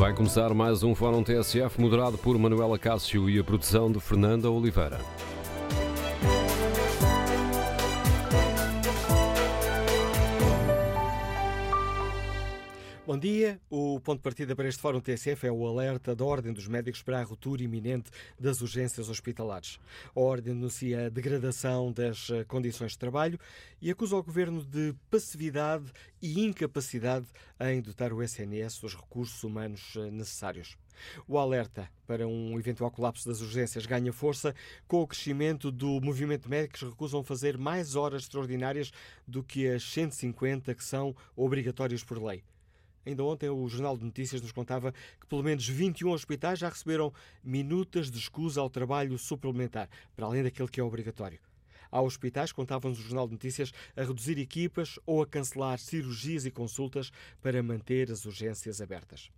Vai começar mais um Fórum TSF moderado por Manuela Cássio e a produção de Fernanda Oliveira. Bom dia. O ponto de partida para este Fórum TSF é o alerta da Ordem dos Médicos para a ruptura iminente das urgências hospitalares. A Ordem denuncia a degradação das eh, condições de trabalho e acusa o Governo de passividade e incapacidade em dotar o SNS dos recursos humanos eh, necessários. O alerta para um eventual colapso das urgências ganha força com o crescimento do movimento de médicos que recusam fazer mais horas extraordinárias do que as 150 que são obrigatórias por lei. Ainda ontem o Jornal de Notícias nos contava que pelo menos 21 hospitais já receberam minutas de escusa ao trabalho suplementar, para além daquele que é obrigatório. Há hospitais, contavam-nos o Jornal de Notícias, a reduzir equipas ou a cancelar cirurgias e consultas para manter as urgências abertas.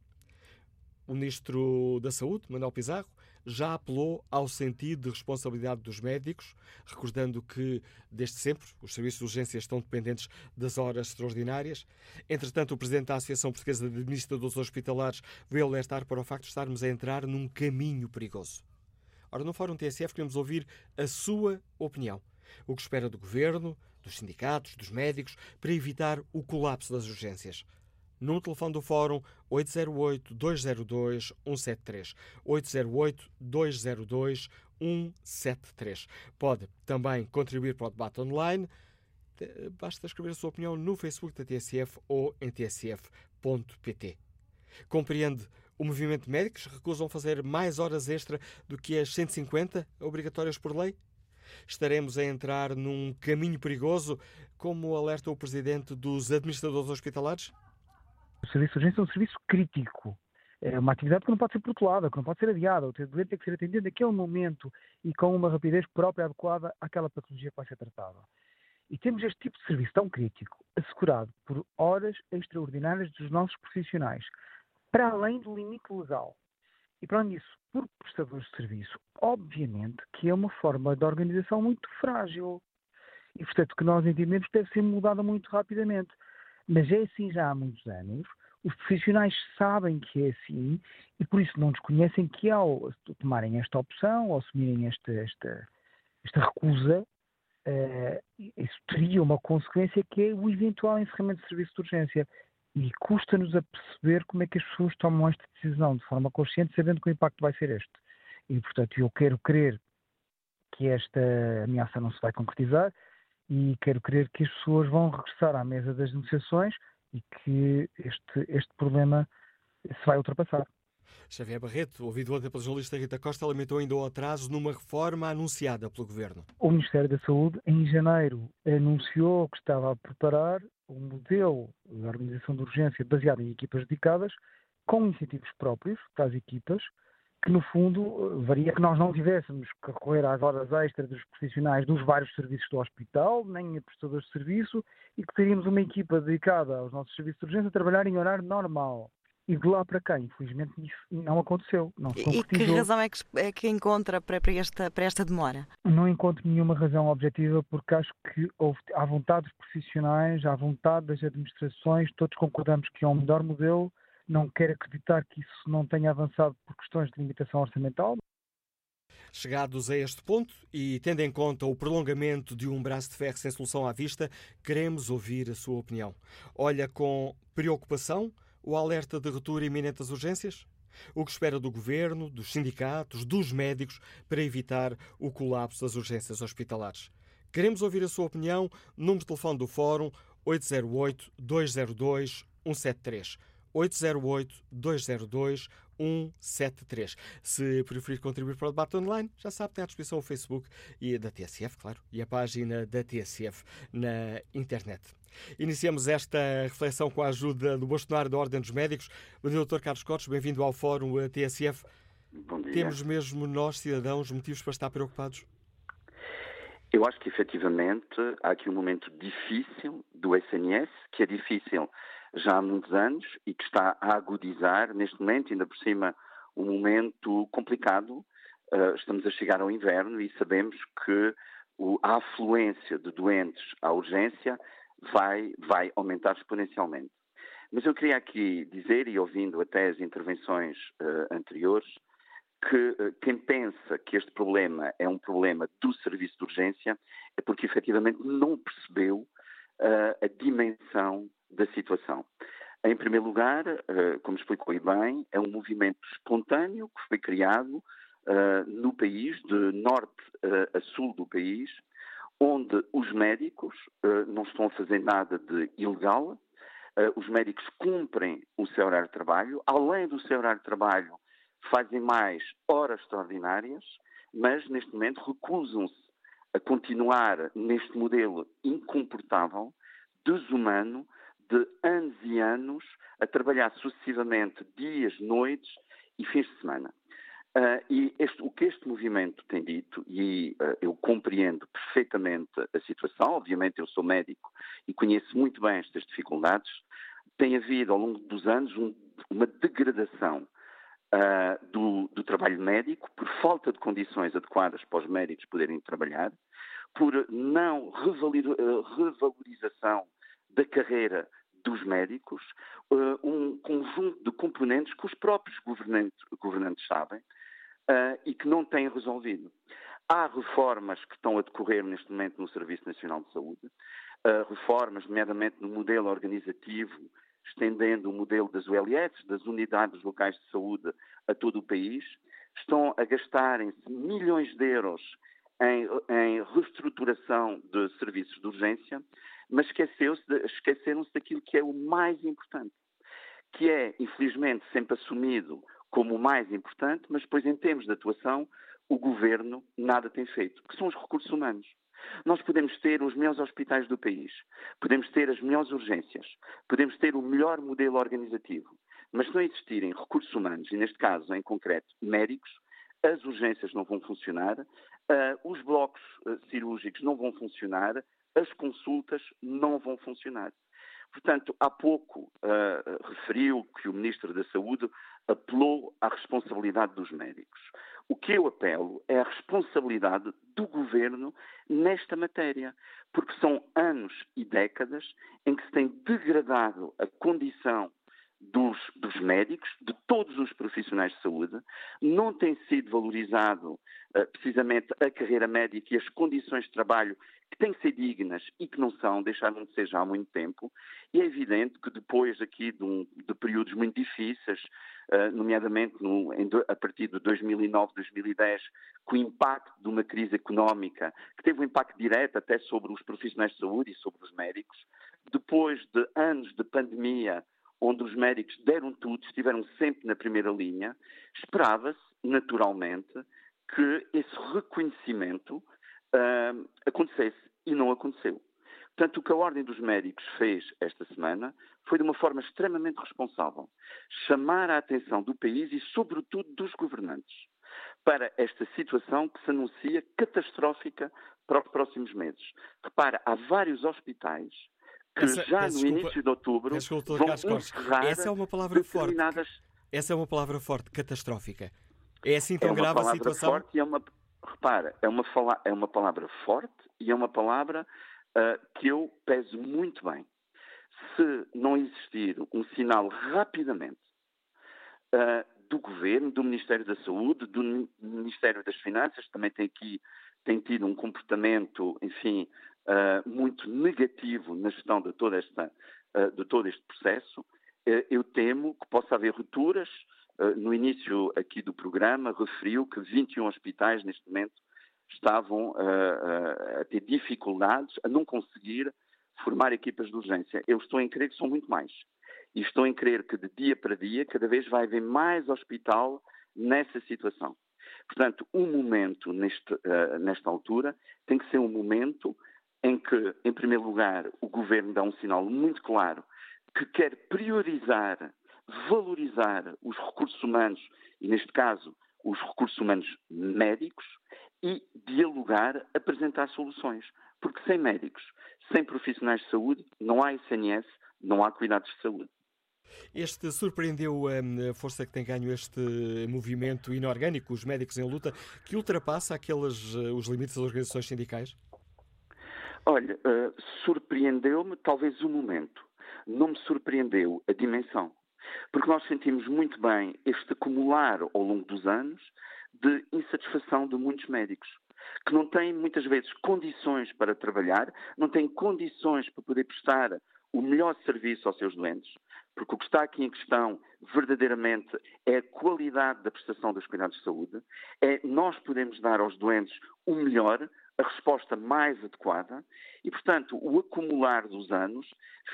O Ministro da Saúde, Manuel Pizarro, já apelou ao sentido de responsabilidade dos médicos, recordando que, desde sempre, os serviços de urgência estão dependentes das horas extraordinárias. Entretanto, o Presidente da Associação Portuguesa de Administradores Hospitalares veio alertar para o facto de estarmos a entrar num caminho perigoso. Ora, no Fórum TSF queremos ouvir a sua opinião. O que espera do Governo, dos sindicatos, dos médicos, para evitar o colapso das urgências no telefone do Fórum 808-202-173. 808-202-173. Pode também contribuir para o debate online. Basta escrever a sua opinião no Facebook da TSF ou em tsf.pt. Compreende o movimento de médicos recusam fazer mais horas extra do que as 150 obrigatórias por lei? Estaremos a entrar num caminho perigoso, como alerta o presidente dos administradores hospitalares? O serviço de urgência é um serviço crítico. É uma atividade que não pode ser protelada, que não pode ser adiada. O doente tem que ser atendido naquele momento e com uma rapidez própria adequada àquela patologia que vai ser tratada. E temos este tipo de serviço tão crítico, assegurado por horas extraordinárias dos nossos profissionais, para além do limite legal. E para além disso, por prestadores de serviço, obviamente que é uma forma de organização muito frágil. E, portanto, que nós entendemos deve ser mudada muito rapidamente. Mas é assim já há muitos anos. Os profissionais sabem que é assim e por isso não desconhecem que ao tomarem esta opção, ou assumirem esta, esta, esta recusa, uh, isso teria uma consequência que é o eventual encerramento de serviço de urgência. E custa-nos a perceber como é que as pessoas tomam esta decisão de forma consciente, sabendo que o impacto vai ser este. E, portanto, eu quero crer que esta ameaça não se vai concretizar, e quero crer que as pessoas vão regressar à mesa das negociações e que este, este problema se vai ultrapassar. Xavier Barreto, ouvido ontem pela jornalista Rita Costa, lamentou ainda o atraso numa reforma anunciada pelo Governo. O Ministério da Saúde, em janeiro, anunciou que estava a preparar um modelo de organização de urgência baseado em equipas dedicadas, com incentivos próprios para as equipas, que no fundo varia que nós não tivéssemos que recorrer às horas extras dos profissionais dos vários serviços do hospital, nem a prestadores de serviço, e que teríamos uma equipa dedicada aos nossos serviços de urgência a trabalhar em horário normal. E de lá para cá, infelizmente, isso não aconteceu. Não e que razão é que, é que encontra para, para, esta, para esta demora? Não encontro nenhuma razão objetiva, porque acho que houve, à vontade dos profissionais, à vontade das administrações, todos concordamos que é um melhor modelo não quero acreditar que isso não tenha avançado por questões de limitação orçamental. Chegados a este ponto e tendo em conta o prolongamento de um braço de ferro sem solução à vista, queremos ouvir a sua opinião. Olha com preocupação o alerta de ruptura iminente das urgências? O que espera do governo, dos sindicatos, dos médicos para evitar o colapso das urgências hospitalares? Queremos ouvir a sua opinião. Número de telefone do Fórum 808 202 173. 808-202-173. Se preferir contribuir para o debate online, já sabe, tem à disposição o Facebook e da TSF, claro, e a página da TSF na internet. Iniciamos esta reflexão com a ajuda do bastonário da Ordem dos Médicos, o Dr. Carlos Cotes. Bem-vindo ao Fórum TSF. Bom dia. Temos mesmo nós, cidadãos, motivos para estar preocupados? Eu acho que efetivamente há aqui um momento difícil do SNS, que é difícil já há muitos anos e que está a agudizar neste momento, ainda por cima, um momento complicado. Uh, estamos a chegar ao inverno e sabemos que o, a afluência de doentes à urgência vai, vai aumentar exponencialmente. Mas eu queria aqui dizer, e ouvindo até as intervenções uh, anteriores, que uh, quem pensa que este problema é um problema do serviço de urgência é porque efetivamente não percebeu a dimensão da situação. Em primeiro lugar, como explicou bem, é um movimento espontâneo que foi criado no país, de norte a sul do país, onde os médicos não estão a fazer nada de ilegal, os médicos cumprem o seu horário de trabalho, além do seu horário de trabalho, fazem mais horas extraordinárias, mas neste momento recusam-se a continuar neste modelo incomportável, desumano, de anos e anos, a trabalhar sucessivamente dias, noites e fins de semana. Uh, e este, o que este movimento tem dito, e uh, eu compreendo perfeitamente a situação, obviamente eu sou médico e conheço muito bem estas dificuldades, tem havido ao longo dos anos um, uma degradação uh, do, do, trabalho médico por falta de condições adequadas para os médicos poderem trabalhar, por não revalorização da carreira dos médicos, um conjunto de componentes que os próprios governantes, governantes sabem, uh, e que não têm resolvido. Há reformas que estão a decorrer neste momento no Serviço Nacional de Saúde, uh, reformas, nomeadamente no modelo organizativo, estendendo o modelo das ULS, das Unidades Locais de Saúde, a todo o país. Estão a gastarem-se milhões de euros em, em, reestruturação de serviços de urgência, mas esqueceram-se daquilo que é o mais importante, que é, infelizmente, sempre assumido como o mais importante, mas depois, em termos de atuação, o governo nada tem feito, que são os recursos humanos. Nós podemos ter os melhores hospitais do país, podemos ter as melhores urgências, podemos ter o melhor modelo organizativo, mas se não existirem recursos humanos, e neste caso, em concreto, médicos, as urgências não vão funcionar, uh, os blocos uh, cirúrgicos não vão funcionar, as consultas não vão funcionar. Portanto, há pouco uh, referiu que o Ministro da Saúde apelou à responsabilidade dos médicos. O que eu apelo é a responsabilidade do governo nesta matéria, porque são anos e décadas em que se tem degradado a condição dos, dos, médicos, de todos os profissionais de saúde, não tem sido valorizado uh, precisamente a carreira médica e as condições de trabalho que têm que ser dignas e que não são, deixaram de ser já há muito tempo, e é evidente que depois aqui de, um, de períodos muito difíceis, uh, nomeadamente no, em, a partir de 2009, 2010, com o impacto de uma crise económica, que teve um impacto direto até sobre os profissionais de saúde e sobre os médicos, depois de anos de pandemia, onde os médicos deram tudo, estiveram sempre na primeira linha, esperava-se, naturalmente, que esse reconhecimento uh, acontecesse e não aconteceu. Portanto, o que a Ordem dos Médicos fez esta semana foi de uma forma extremamente responsável chamar a atenção do país e, sobretudo, dos governantes para esta situação que se anuncia catastrófica para os próximos meses. Repara, há vários hospitais que essa, já no desculpa, início de outubro desculpa, vão encerrar Essa é uma palavra forte. Essa é uma palavra forte, catastrófica. É assim tão é grave a situação? Forte e é uma, repara, é uma, fala, é uma palavra forte e é uma palavra uh, que eu peso muito bem. Se não existir um sinal rapidamente uh, do Governo, do Ministério da Saúde, do Ministério das Finanças, também tem aqui tem tido um comportamento, enfim, uh, muito negativo na gestão de, toda esta, de todo este processo, eu temo que possa haver rupturas, no início aqui do programa, referiu que 21 hospitais neste momento estavam uh, a ter dificuldades a não conseguir formar equipas de urgência. Eu estou em crer que são muito mais. E estou em crer que de dia para dia cada vez vai haver mais hospital nessa situação. Portanto, um momento neste, uh, nesta altura tem que ser um momento em que, em primeiro lugar, o governo dá um sinal muito claro que quer priorizar valorizar os recursos humanos, e neste caso os recursos humanos médicos, e dialogar, apresentar soluções. Porque sem médicos, sem profissionais de saúde, não há SNS, não há cuidados de saúde. Este surpreendeu hum, a força que tem ganho este movimento inorgânico, os médicos em luta, que ultrapassa aqueles eh, os limites das organizações sindicais? Olha, uh, surpreendeu-me talvez o momento não me surpreendeu a dimensão. Porque nós sentimos muito bem este acumular ao longo dos anos de insatisfação de muitos médicos, que não têm muitas vezes condições para trabalhar, não têm condições para poder prestar o melhor serviço aos seus doentes, porque o que está aqui em questão verdadeiramente é a qualidade da prestação dos cuidados de saúde, é nós podemos dar aos doentes o melhor, a resposta mais adequada, e, portanto, o acumular dos anos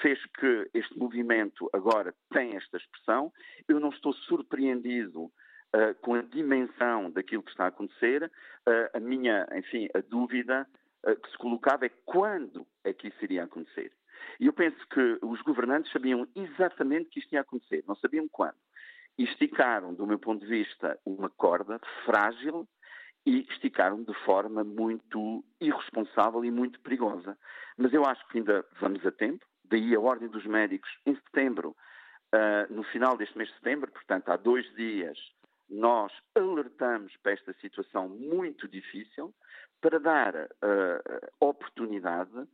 fez que este movimento agora tenha esta expressão. Eu não estou surpreendido Uh, com a dimensão daquilo que está a acontecer, uh, a minha, enfim, a dúvida uh, que se colocava é quando é que isso iria acontecer. E eu penso que os governantes sabiam exatamente que isto ia acontecer, não sabiam quando. E esticaram, do meu ponto de vista, uma corda frágil e esticaram de forma muito irresponsável e muito perigosa. Mas eu acho que ainda vamos a tempo, daí a Ordem dos Médicos, em setembro, uh, no final deste mês de setembro, portanto há dois dias, nós alertamos para esta situação muito difícil para dar uh, oportunidade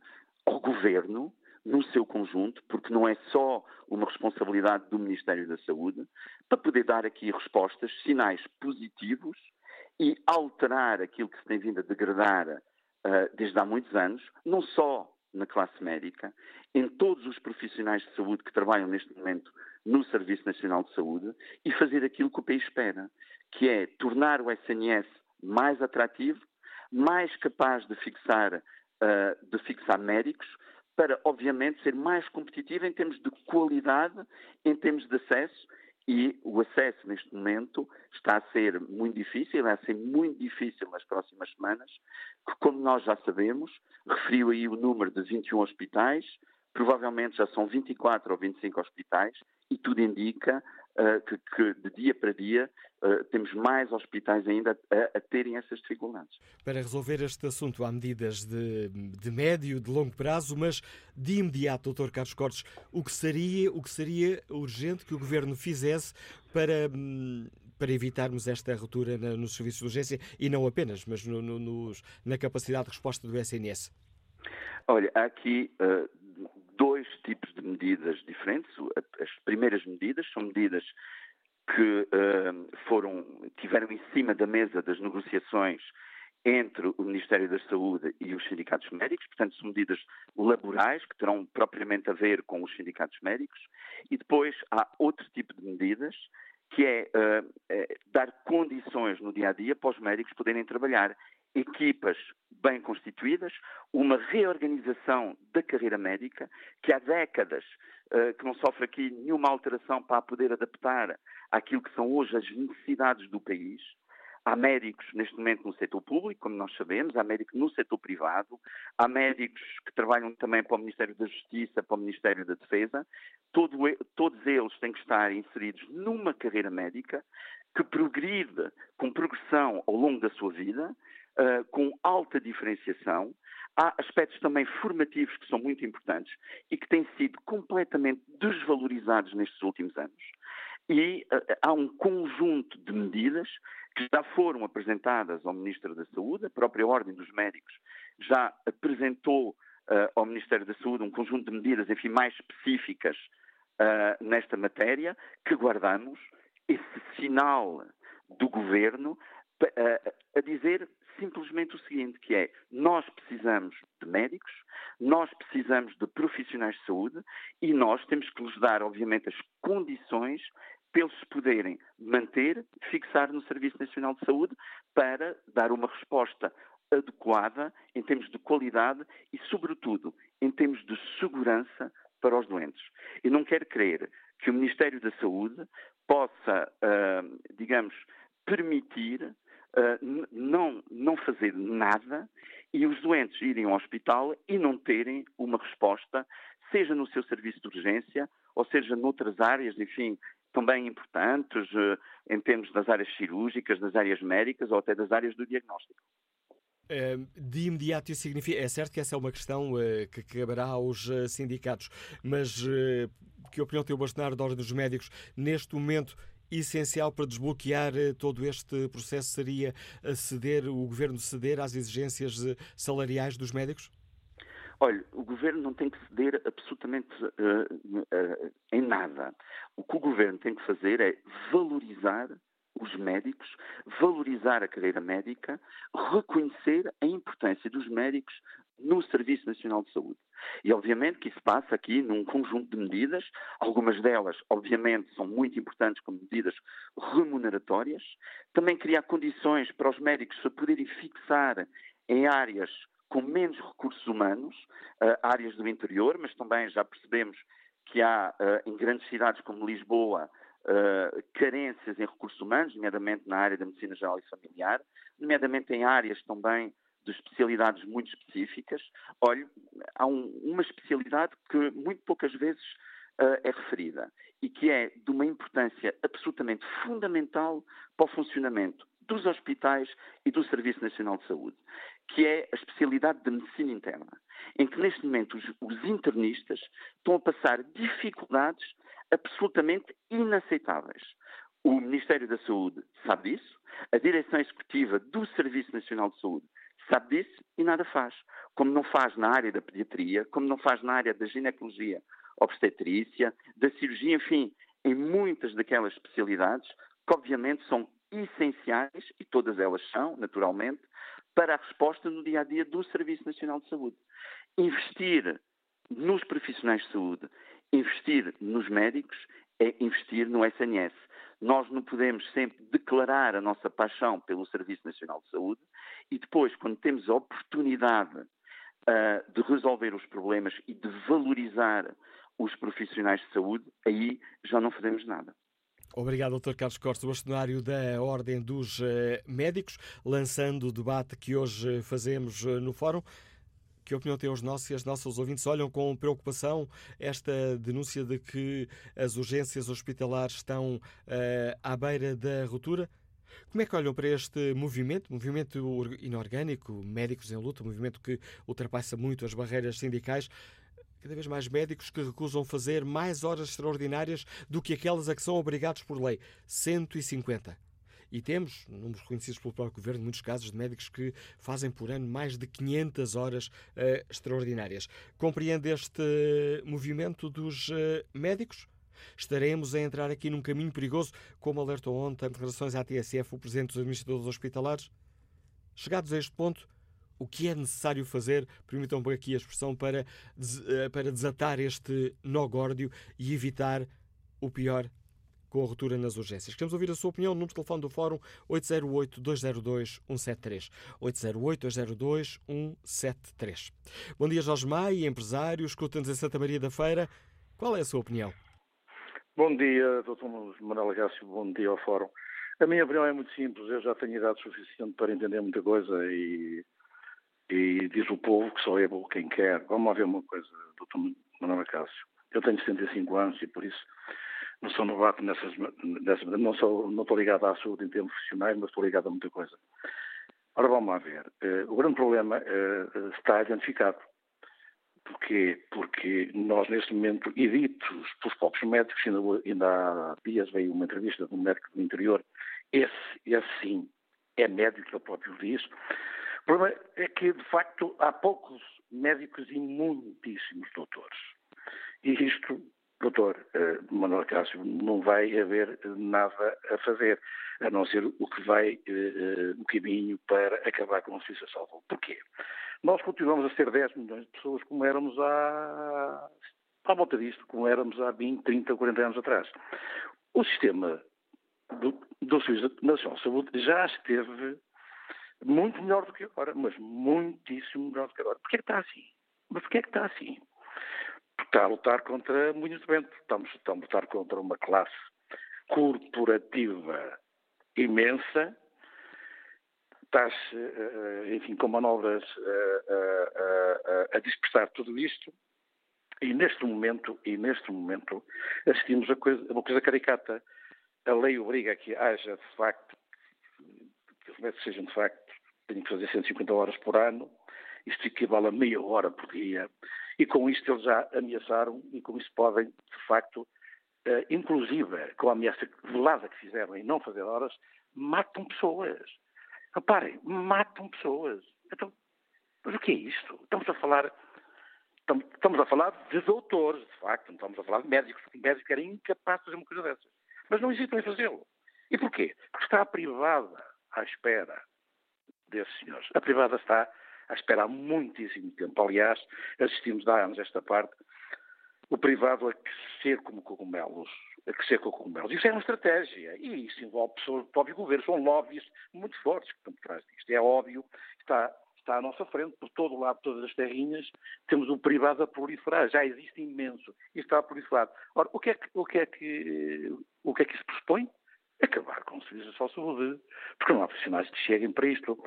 ao governo no seu conjunto, porque não é só uma responsabilidade do Ministério da Saúde, para poder dar aqui respostas, sinais positivos e alterar aquilo que se tem vindo a degradar uh, desde há muitos anos, não só na classe médica, em todos os profissionais de saúde que trabalham neste momento no Serviço Nacional de Saúde e fazer aquilo que o país espera, que é tornar o SNS mais atrativo, mais capaz de fixar, uh, de fixar médicos, para, obviamente, ser mais competitivo em termos de qualidade, em termos de acesso, e o acesso neste momento está a ser muito difícil, vai ser muito difícil nas próximas semanas, que, como nós já sabemos, referiu aí o número de 21 hospitais, provavelmente já são 24 ou 25 hospitais, e tudo indica que, que, de dia para dia uh, temos mais hospitais ainda a, a, terem essas dificuldades. Para resolver este assunto há medidas de, de médio, de longo prazo, mas de imediato, Dr. Carlos Cortes, o que seria, o que seria urgente que o Governo fizesse para hum, para evitarmos esta ruptura nos serviços de urgência e não apenas, mas no, no, nos, na capacidade de resposta do SNS? Olha, há aqui uh, dois tipos de medidas diferentes. As primeiras medidas são medidas que uh, foram, tiveram em cima da mesa das negociações entre o Ministério da Saúde e os sindicatos médicos, portanto, são medidas laborais que terão propriamente a ver com os sindicatos médicos, e depois há outro tipo de medidas que é, uh, é dar condições no dia a dia para os médicos poderem trabalhar equipas bem constituídas, uma reorganização da carreira médica, que há décadas uh, que não sofre aqui nenhuma alteração para poder adaptar àquilo que são hoje as necessidades do país. Há médicos neste momento no setor público, como nós sabemos, há médicos no setor privado, há médicos que trabalham também para o Ministério da Justiça, para o Ministério da Defesa. Todo, todos eles têm que estar inseridos numa carreira médica que progride com progressão ao longo da sua vida uh, com alta diferenciação. Há aspectos também formativos que são muito importantes e que têm sido completamente desvalorizados nestes últimos anos. E uh, há um conjunto de medidas que já foram apresentadas ao Ministro da Saúde, a própria Ordem dos Médicos já apresentou uh, ao Ministério da Saúde um conjunto de medidas, enfim, mais específicas uh, nesta matéria, que guardamos esse sinal do Governo a dizer simplesmente o seguinte, que é, nós precisamos de médicos, nós precisamos de profissionais de saúde e nós temos que lhes dar, obviamente, as condições se poderem manter, fixar no Serviço Nacional de Saúde para dar uma resposta adequada em termos de qualidade e, sobretudo, em termos de segurança para os doentes. Eu não quero crer que o Ministério da Saúde possa, uh, digamos, permitir uh, não, não fazer nada e os doentes irem ao hospital e não terem uma resposta, seja no seu serviço de urgência ou seja noutras áreas, enfim, também importantes, uh, em termos das áreas cirúrgicas, das áreas médicas ou até das áreas do diagnóstico. De imediato isso significa, é certo que essa é uma questão uh, que caberá aos sindicatos, mas que opinião tem o Bolsonaro da Ordem dos Médicos neste momento essencial para desbloquear eh, todo este processo seria ceder, o governo ceder às exigências eh, salariais dos médicos? Olha, o governo não tem que ceder absolutamente uh, uh, em nada. O que o governo tem que fazer é valorizar os médicos, valorizar a carreira médica, reconhecer a importância dos médicos no Serviço Nacional de Saúde. E obviamente que isso passa aqui num conjunto de medidas, algumas delas, obviamente, são muito importantes como medidas remuneratórias, também criar condições para os médicos se poderem fixar em áreas com menos recursos humanos, uh, áreas do interior, mas também já percebemos que há uh, em grandes cidades como Lisboa uh, carências em recursos humanos, nomeadamente na área da medicina geral e familiar, nomeadamente em áreas também de especialidades muito específicas. Olha, há um, uma especialidade que muito poucas vezes uh, é referida e que é de uma importância absolutamente fundamental para o funcionamento dos hospitais e do Serviço Nacional de Saúde, que é a especialidade de medicina interna, em que neste momento os, os internistas estão a passar dificuldades absolutamente inaceitáveis. O Ministério da Saúde sabe disso, a Direção Executiva do Serviço Nacional de Saúde sabe disso e nada faz. Como não faz na área da pediatria, como não faz na área da ginecologia, obstetrícia, da cirurgia, enfim, em muitas daquelas especialidades que obviamente são essenciais, e todas elas são, naturalmente, para a resposta no dia a dia do Serviço Nacional de Saúde. Investir nos profissionais de saúde, investir nos médicos, é investir no SNS. Nós não podemos sempre declarar a nossa paixão pelo Serviço Nacional de Saúde e depois, quando temos a oportunidade uh, de resolver os problemas e de valorizar os profissionais de saúde, aí já não fazemos nada. Obrigado, Dr. Carlos Costa, bastonário da Ordem dos eh, Médicos, lançando o debate que hoje fazemos eh, no Fórum. Que opinião têm os nossos e as nossas ouvintes? Olham com preocupação esta denúncia de que as urgências hospitalares estão uh, à beira da ruptura? Como é que olham para este movimento, movimento inorgânico, médicos em luta, movimento que ultrapassa muito as barreiras sindicais? cada vez mais médicos que recusam fazer mais horas extraordinárias do que aquelas a que são obrigados por lei. 150. E temos, números reconhecidos pelo próprio Governo, muitos casos de médicos que fazem por ano mais de 500 horas uh, extraordinárias. Compreende este movimento dos uh, médicos? Estaremos a entrar aqui num caminho perigoso, como alertou ontem em declarações à TSF o Presidente dos Administradores Hospitalares? Chegados a este ponto, o que é necessário fazer, permitam me aqui a expressão, para, eh, para desatar este nó górdio e evitar o pior com a ruptura nas urgências. Queremos ouvir a sua opinião no telefone do Fórum 808-202-173. 808-202-173. Bom dia, Jorge Maia, empresário, escuta-nos em Santa Maria da Feira. Qual é a sua opinião? Bom dia, Dr. Manuel Gácio, bom dia ao Fórum. A minha opinião é muito simples, eu já tenho idade suficiente para entender muita coisa e e diz o povo que só é bom quem quer. Vamos ver uma coisa, doutor Manuel Cássio. Eu tenho 75 anos e por isso não sou novato nessas, nessas não, sou, não estou ligado à saúde em termos profissionais, mas estou ligado a muita coisa. Ora, vamos lá ver. Uh, o grande problema uh, está identificado. Porquê? Porque nós, neste momento, e ditos pelos próprios médicos, ainda, ainda há dias veio uma entrevista de um médico do interior, esse, esse sim, é médico, ele próprio diz, o problema é que, de facto, há poucos médicos e muitíssimos doutores. E isto, doutor uh, Manuel Cássio, não vai haver nada a fazer, a não ser o que vai uh, uh, caminho para acabar com a justiça salvo. Porquê? Nós continuamos a ser 10 milhões de pessoas como éramos há, à volta disto, como éramos há 20, 30, 40 anos atrás. O sistema do, do Serviço Nacional de Saúde já esteve muito melhor do que agora, mas muitíssimo melhor do que agora. Porquê é que está assim? Mas porquê é que está assim? Está a lutar contra muito bem. Estamos, estamos a lutar contra uma classe corporativa imensa, está-se, eh, enfim, com manobras a, a, a, dispersar tudo isto, e neste momento, e neste momento, assistimos a, coisa, a uma coisa caricata. A lei obriga que haja, de facto, que os médicos sejam, de facto, tenho que fazer 150 horas por ano, isto equivale a meia hora por dia, e com isto eles já ameaçaram, e com isso podem, de facto, uh, inclusive com a ameaça velada que fizeram em não fazer horas, matam pessoas. Reparem, matam pessoas. Então, mas o que é isto? Estamos a falar Estamos a falar de doutores, de facto, não estamos a falar de médicos, porque médicos era incapaz de fazer uma coisa dessas. Mas não hesitam em fazê-lo. E porquê? Porque está a privada à espera desses senhores. A privada está à espera há muitíssimo tempo. Aliás, assistimos há anos esta parte, o privado a crescer como cogumelos. A crescer com cogumelos. Isso é uma estratégia. E isso envolve pessoas do próprio governo. São lobbies muito fortes que estão por trás disto. É óbvio que está, está à nossa frente, por todo lado, todas as terrinhas, temos o privado a proliferar. Já existe imenso. E está a proliferar. Ora, o que é que, o que, é que, o que, é que isso pressupõe? Acabar com o serviço de saúde. Porque não há profissionais que cheguem para isto.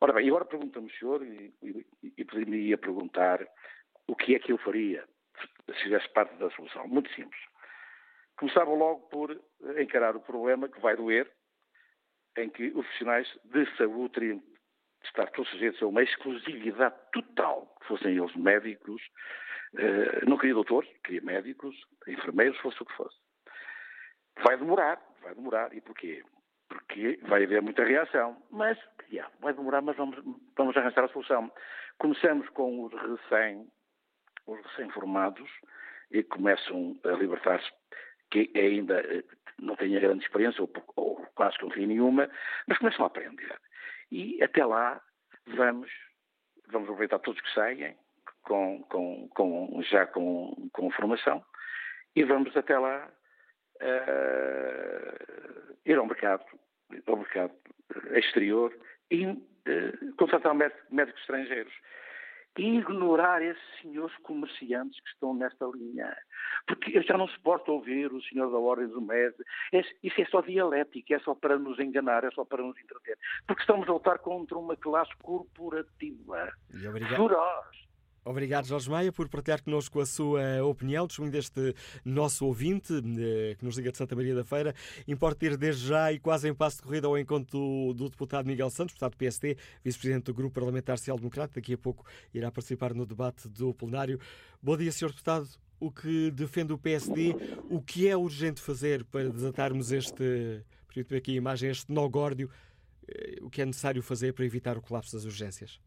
Ora bem, e agora pergunta-me senhor, e, e, e poderia perguntar o que é que eu faria se fizesse parte da solução. Muito simples. Começava logo por encarar o problema que vai doer, em que os profissionais de saúde teriam de estar todos sujeitos a uma exclusividade total, que fossem eles médicos, eh, não queria doutores, queria médicos, enfermeiros, fosse o que fosse. Vai demorar, vai demorar. E porquê? Porque vai haver muita reação. Mas, yeah, vai demorar, mas vamos, vamos arranjar a solução. Começamos com os recém, os recém-formados e começam a libertar-se, que ainda eh, não têm a grande experiência, ou, ou quase que nenhuma, mas começam a aprender. E até lá vamos, vamos aproveitar todos que saem, com, com, com, já com, com formação, e vamos até lá uh, ir ao mercado, ao mercado exterior e uh, contratar médicos estrangeiros. E ignorar esses senhores comerciantes que estão nesta linha. Porque eu já não suporto ouvir o senhor da Ordem do Mês. Isso é só dialética, é só para nos enganar, é só para nos entreter. Porque estamos a lutar contra uma classe corporativa. Feroz Obrigado, Jorge Maia, por partilhar connosco a sua opinião, testemunho deste nosso ouvinte, eh, que nos liga de Santa Maria da Feira. Importa ir desde já e quase em passo de corrida ao encontro do, do deputado Miguel Santos, deputado do PSD, vice-presidente do Grupo Parlamentar Social Democrata. Daqui a pouco irá participar no debate do plenário. Bom dia, Sr. Deputado. O que defende o PSD? O que é urgente fazer para desatarmos este, aqui a imagem, este nó górdio? Eh, o que é necessário fazer para evitar o colapso das urgências?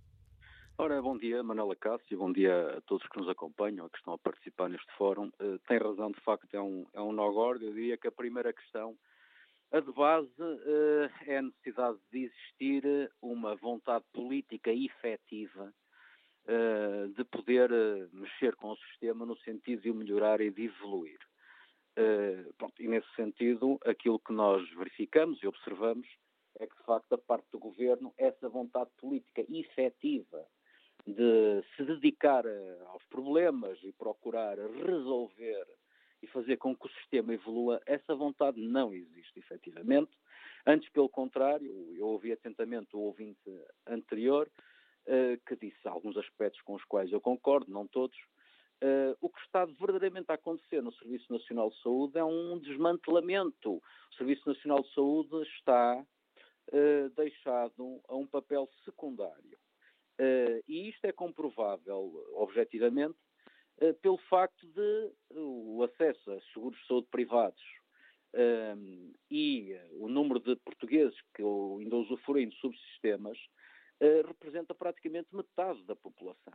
Ora, bom dia, Manuela Cássio, bom dia a todos que nos acompanham, que estão a participar neste fórum. Uh, tem razão, de facto, é um, é um nó gordo. Eu diria que a primeira questão, a de base, uh, é a necessidade de existir uma vontade política efetiva uh, de poder mexer com o sistema no sentido de o melhorar e de evoluir. Pronto, e nesse sentido, aquilo que nós verificamos e observamos é que, de facto, da parte do governo, essa vontade política efetiva de se dedicar aos problemas e procurar resolver e fazer com que o sistema evolua, essa vontade não existe efetivamente. Antes, pelo contrário, eu ouvi atentamente o ouvinte anterior, uh, que disse alguns aspectos com os quais eu concordo, não todos. Uh, o que está verdadeiramente a acontecer no Serviço Nacional de Saúde é um desmantelamento. O Serviço Nacional de Saúde está uh, deixado a um papel secundário. Uh, e isto é comprovável objetivamente uh, pelo facto de uh, o acesso a seguros de saúde privados e o número de portugueses que ainda usufruem de subsistemas representa praticamente metade da população.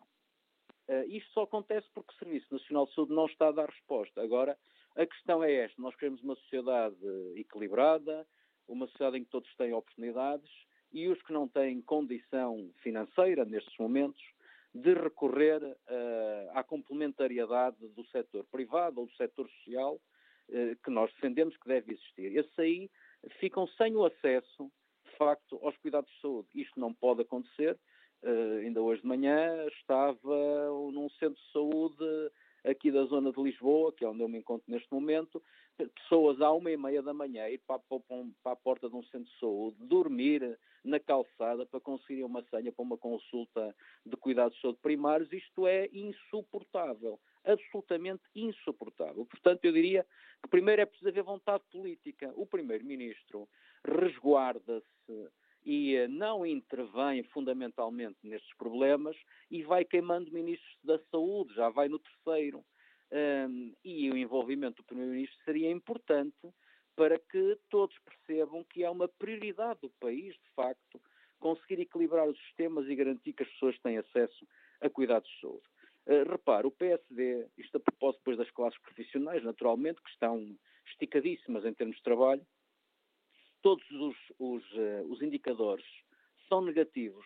isto só acontece porque o Serviço Nacional de Saúde não está a dar resposta. Agora, a questão é esta: nós queremos uma sociedade equilibrada, uma sociedade em que todos têm oportunidades e os que não têm condição financeira nestes momentos de recorrer uh, à complementariedade do setor privado ou do setor social uh, que nós defendemos que deve existir. Esses aí ficam sem o acesso, de facto, aos cuidados de saúde. Isto não pode acontecer. Uh, ainda hoje de manhã estava num centro de saúde aqui da zona de Lisboa, que é onde eu me encontro neste momento, pessoas à uma e meia da manhã ir para, para, para a porta de um centro de saúde, dormir na calçada para conseguir uma senha para uma consulta de cuidados de saúde primários, isto é insuportável, absolutamente insuportável. Portanto, eu diria que primeiro é preciso haver vontade política. O Primeiro-Ministro resguarda-se e eh, não intervém fundamentalmente nestes problemas e vai queimando ministros da saúde, já vai no terceiro. Um, e o envolvimento do Primeiro-Ministro seria importante para que todos percebam que é uma prioridade do país, de facto, conseguir equilibrar os sistemas e garantir que as pessoas têm acesso a cuidados de saúde. Uh, repare, o PSD, isto a propósito depois das classes profissionais, naturalmente, que estão esticadíssimas em termos de trabalho, todos os, os, uh, os indicadores são negativos.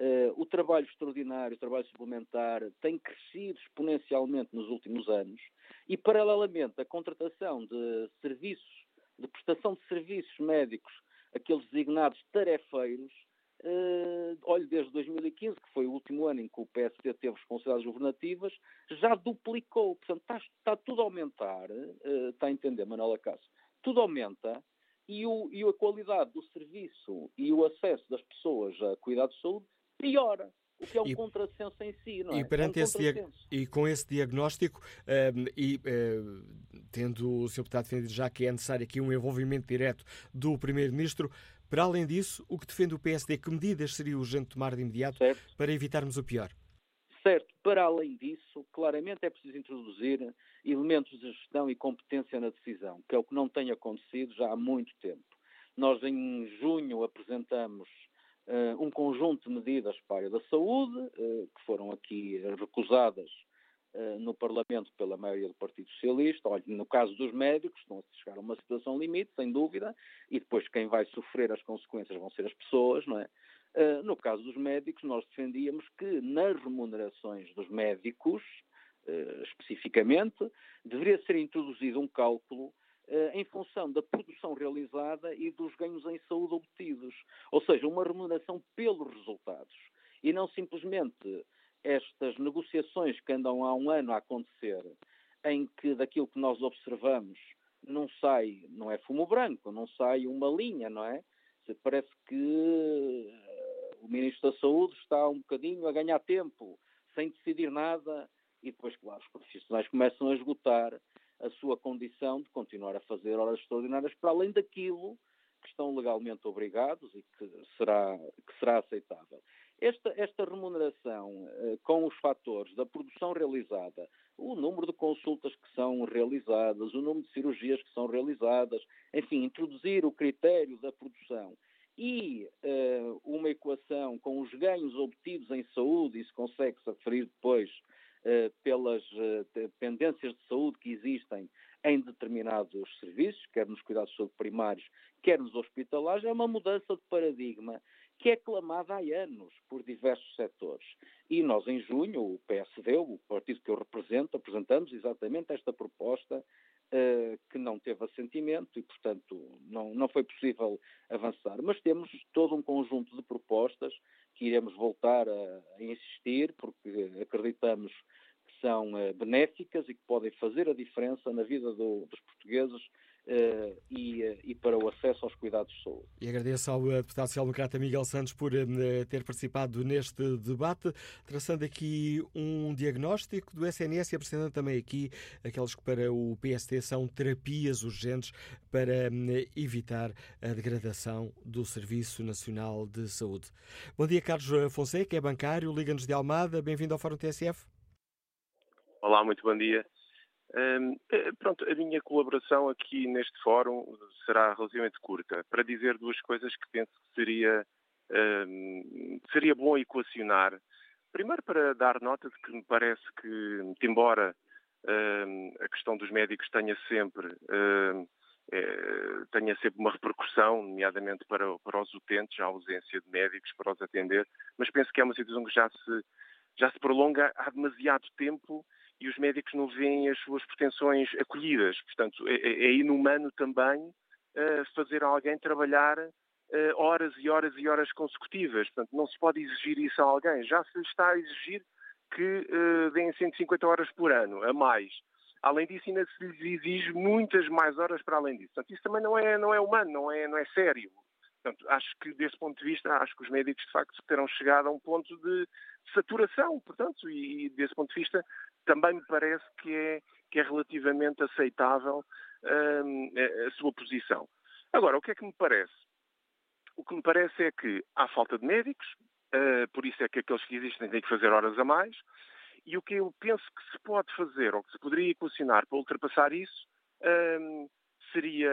Uh, o trabalho extraordinário, o trabalho suplementar tem crescido exponencialmente nos últimos anos e, paralelamente, a contratação de serviços, de prestação de serviços médicos, aqueles designados tarefeiros, Uh, olho, desde 2015, que foi o último ano em que o PSD teve responsabilidades governativas, já duplicou. Portanto, está, está tudo a aumentar, uh, está a entender, Manuela Cássio? Tudo aumenta e, o, e a qualidade do serviço e o acesso das pessoas a cuidados de saúde piora. O que é um e, contrassenso em si, não é? E, perante é um esse e com esse diagnóstico, um, e uh, tendo o Sr. Deputado defendido já que é necessário aqui um envolvimento direto do Primeiro-Ministro, para além disso, o que defende o PSD, que medidas seria urgente tomar de imediato certo. para evitarmos o pior? Certo. Para além disso, claramente é preciso introduzir elementos de gestão e competência na decisão, que é o que não tem acontecido já há muito tempo. Nós, em junho, apresentamos uh, um conjunto de medidas para a área da saúde, uh, que foram aqui recusadas uh, no Parlamento pela maioria do Partido Socialista. Olha, no caso dos médicos, estão a chegar a uma situação limite, sem dúvida, e depois quem vai sofrer as consequências vão ser as pessoas, não é? No caso dos médicos, nós defendíamos que nas remunerações dos médicos, especificamente, deveria ser introduzido um cálculo eh, em função da produção realizada e dos ganhos em saúde obtidos. Ou seja, uma remuneração pelos resultados. E não simplesmente estas negociações que andam há um ano a acontecer, em que daquilo que nós observamos não sai, não é fumo branco, não sai uma linha, não é? Parece que eh, o Ministro da Saúde está um bocadinho a ganhar tempo, sem decidir nada, e depois, claro, os profissionais começam a esgotar a sua condição de continuar a fazer horas extraordinárias para além daquilo que estão legalmente obrigados e que será, que será aceitável. Esta, esta remuneração, eh, com os fatores da produção realizada, o número de consultas que são realizadas, o número de cirurgias que são realizadas, enfim, introduzir o critério da produção e uh, uma equação com os ganhos obtidos em saúde, isso consegue-se aferir depois eh, pelas eh, dependências de saúde que existem em determinados serviços, quer nos cuidados de saúde primários, quer nos hospitalares, é uma mudança de paradigma que é clamada há anos por diversos setores. E nós, em junho, o PSD, o partido que eu represento, apresentamos exatamente esta proposta uh, que não teve assentimento e, portanto, não, não foi possível avançar. Mas temos todo um conjunto de propostas que iremos voltar a, a insistir, porque acreditamos que são uh, benéficas e que podem fazer a diferença na vida do, dos portugueses e, uh, e, para o acesso aos cuidados de saúde. E agradeço ao deputado social-democrata Miguel Santos por uh, ter participado neste debate, traçando aqui um diagnóstico do SNS e apresentando também aqui aquelas que para o PST são terapias urgentes para evitar a degradação do Serviço Nacional de Saúde. Bom dia, Carlos Fonseca, é bancário, Liga-nos de Almada, bem-vindo ao Fórum TSF. Olá, muito bom dia. Eh, pronto, a minha colaboração aqui neste fórum será relativamente curta, para dizer duas coisas que penso que seria, seria bom equacionar. Primeiro, para dar nota de que me parece que, embora a questão dos médicos tenha sempre, é, tenha sempre uma repercussão, nomeadamente para, para os utentes, a ausência de médicos para os atender, mas penso que é uma situação que já se, já se prolonga há demasiado tempo e os médicos não veem as suas pretensões acolhidas. Portanto, é, é, é inumano também uh, fazer alguém trabalhar uh, horas e horas e horas consecutivas. Portanto, não se pode exigir isso a alguém. Já se está a exigir que uh, deem 150 horas por ano, a mais. Além disso, ainda se lhes exige muitas mais horas para além disso. Portanto, isso também não é, não é humano, não é, não é sério. Portanto, acho que desse ponto de vista, acho que os médicos de facto terão chegado a um ponto de saturação, portanto, e desse ponto de vista também me parece que é, que é relativamente aceitável hum, a sua posição. Agora, o que é que me parece? O que me parece é que há falta de médicos, uh, por isso é que aqueles que existem têm que fazer horas a mais, e o que eu penso que se pode fazer, ou que se poderia equacionar para ultrapassar isso, um, seria,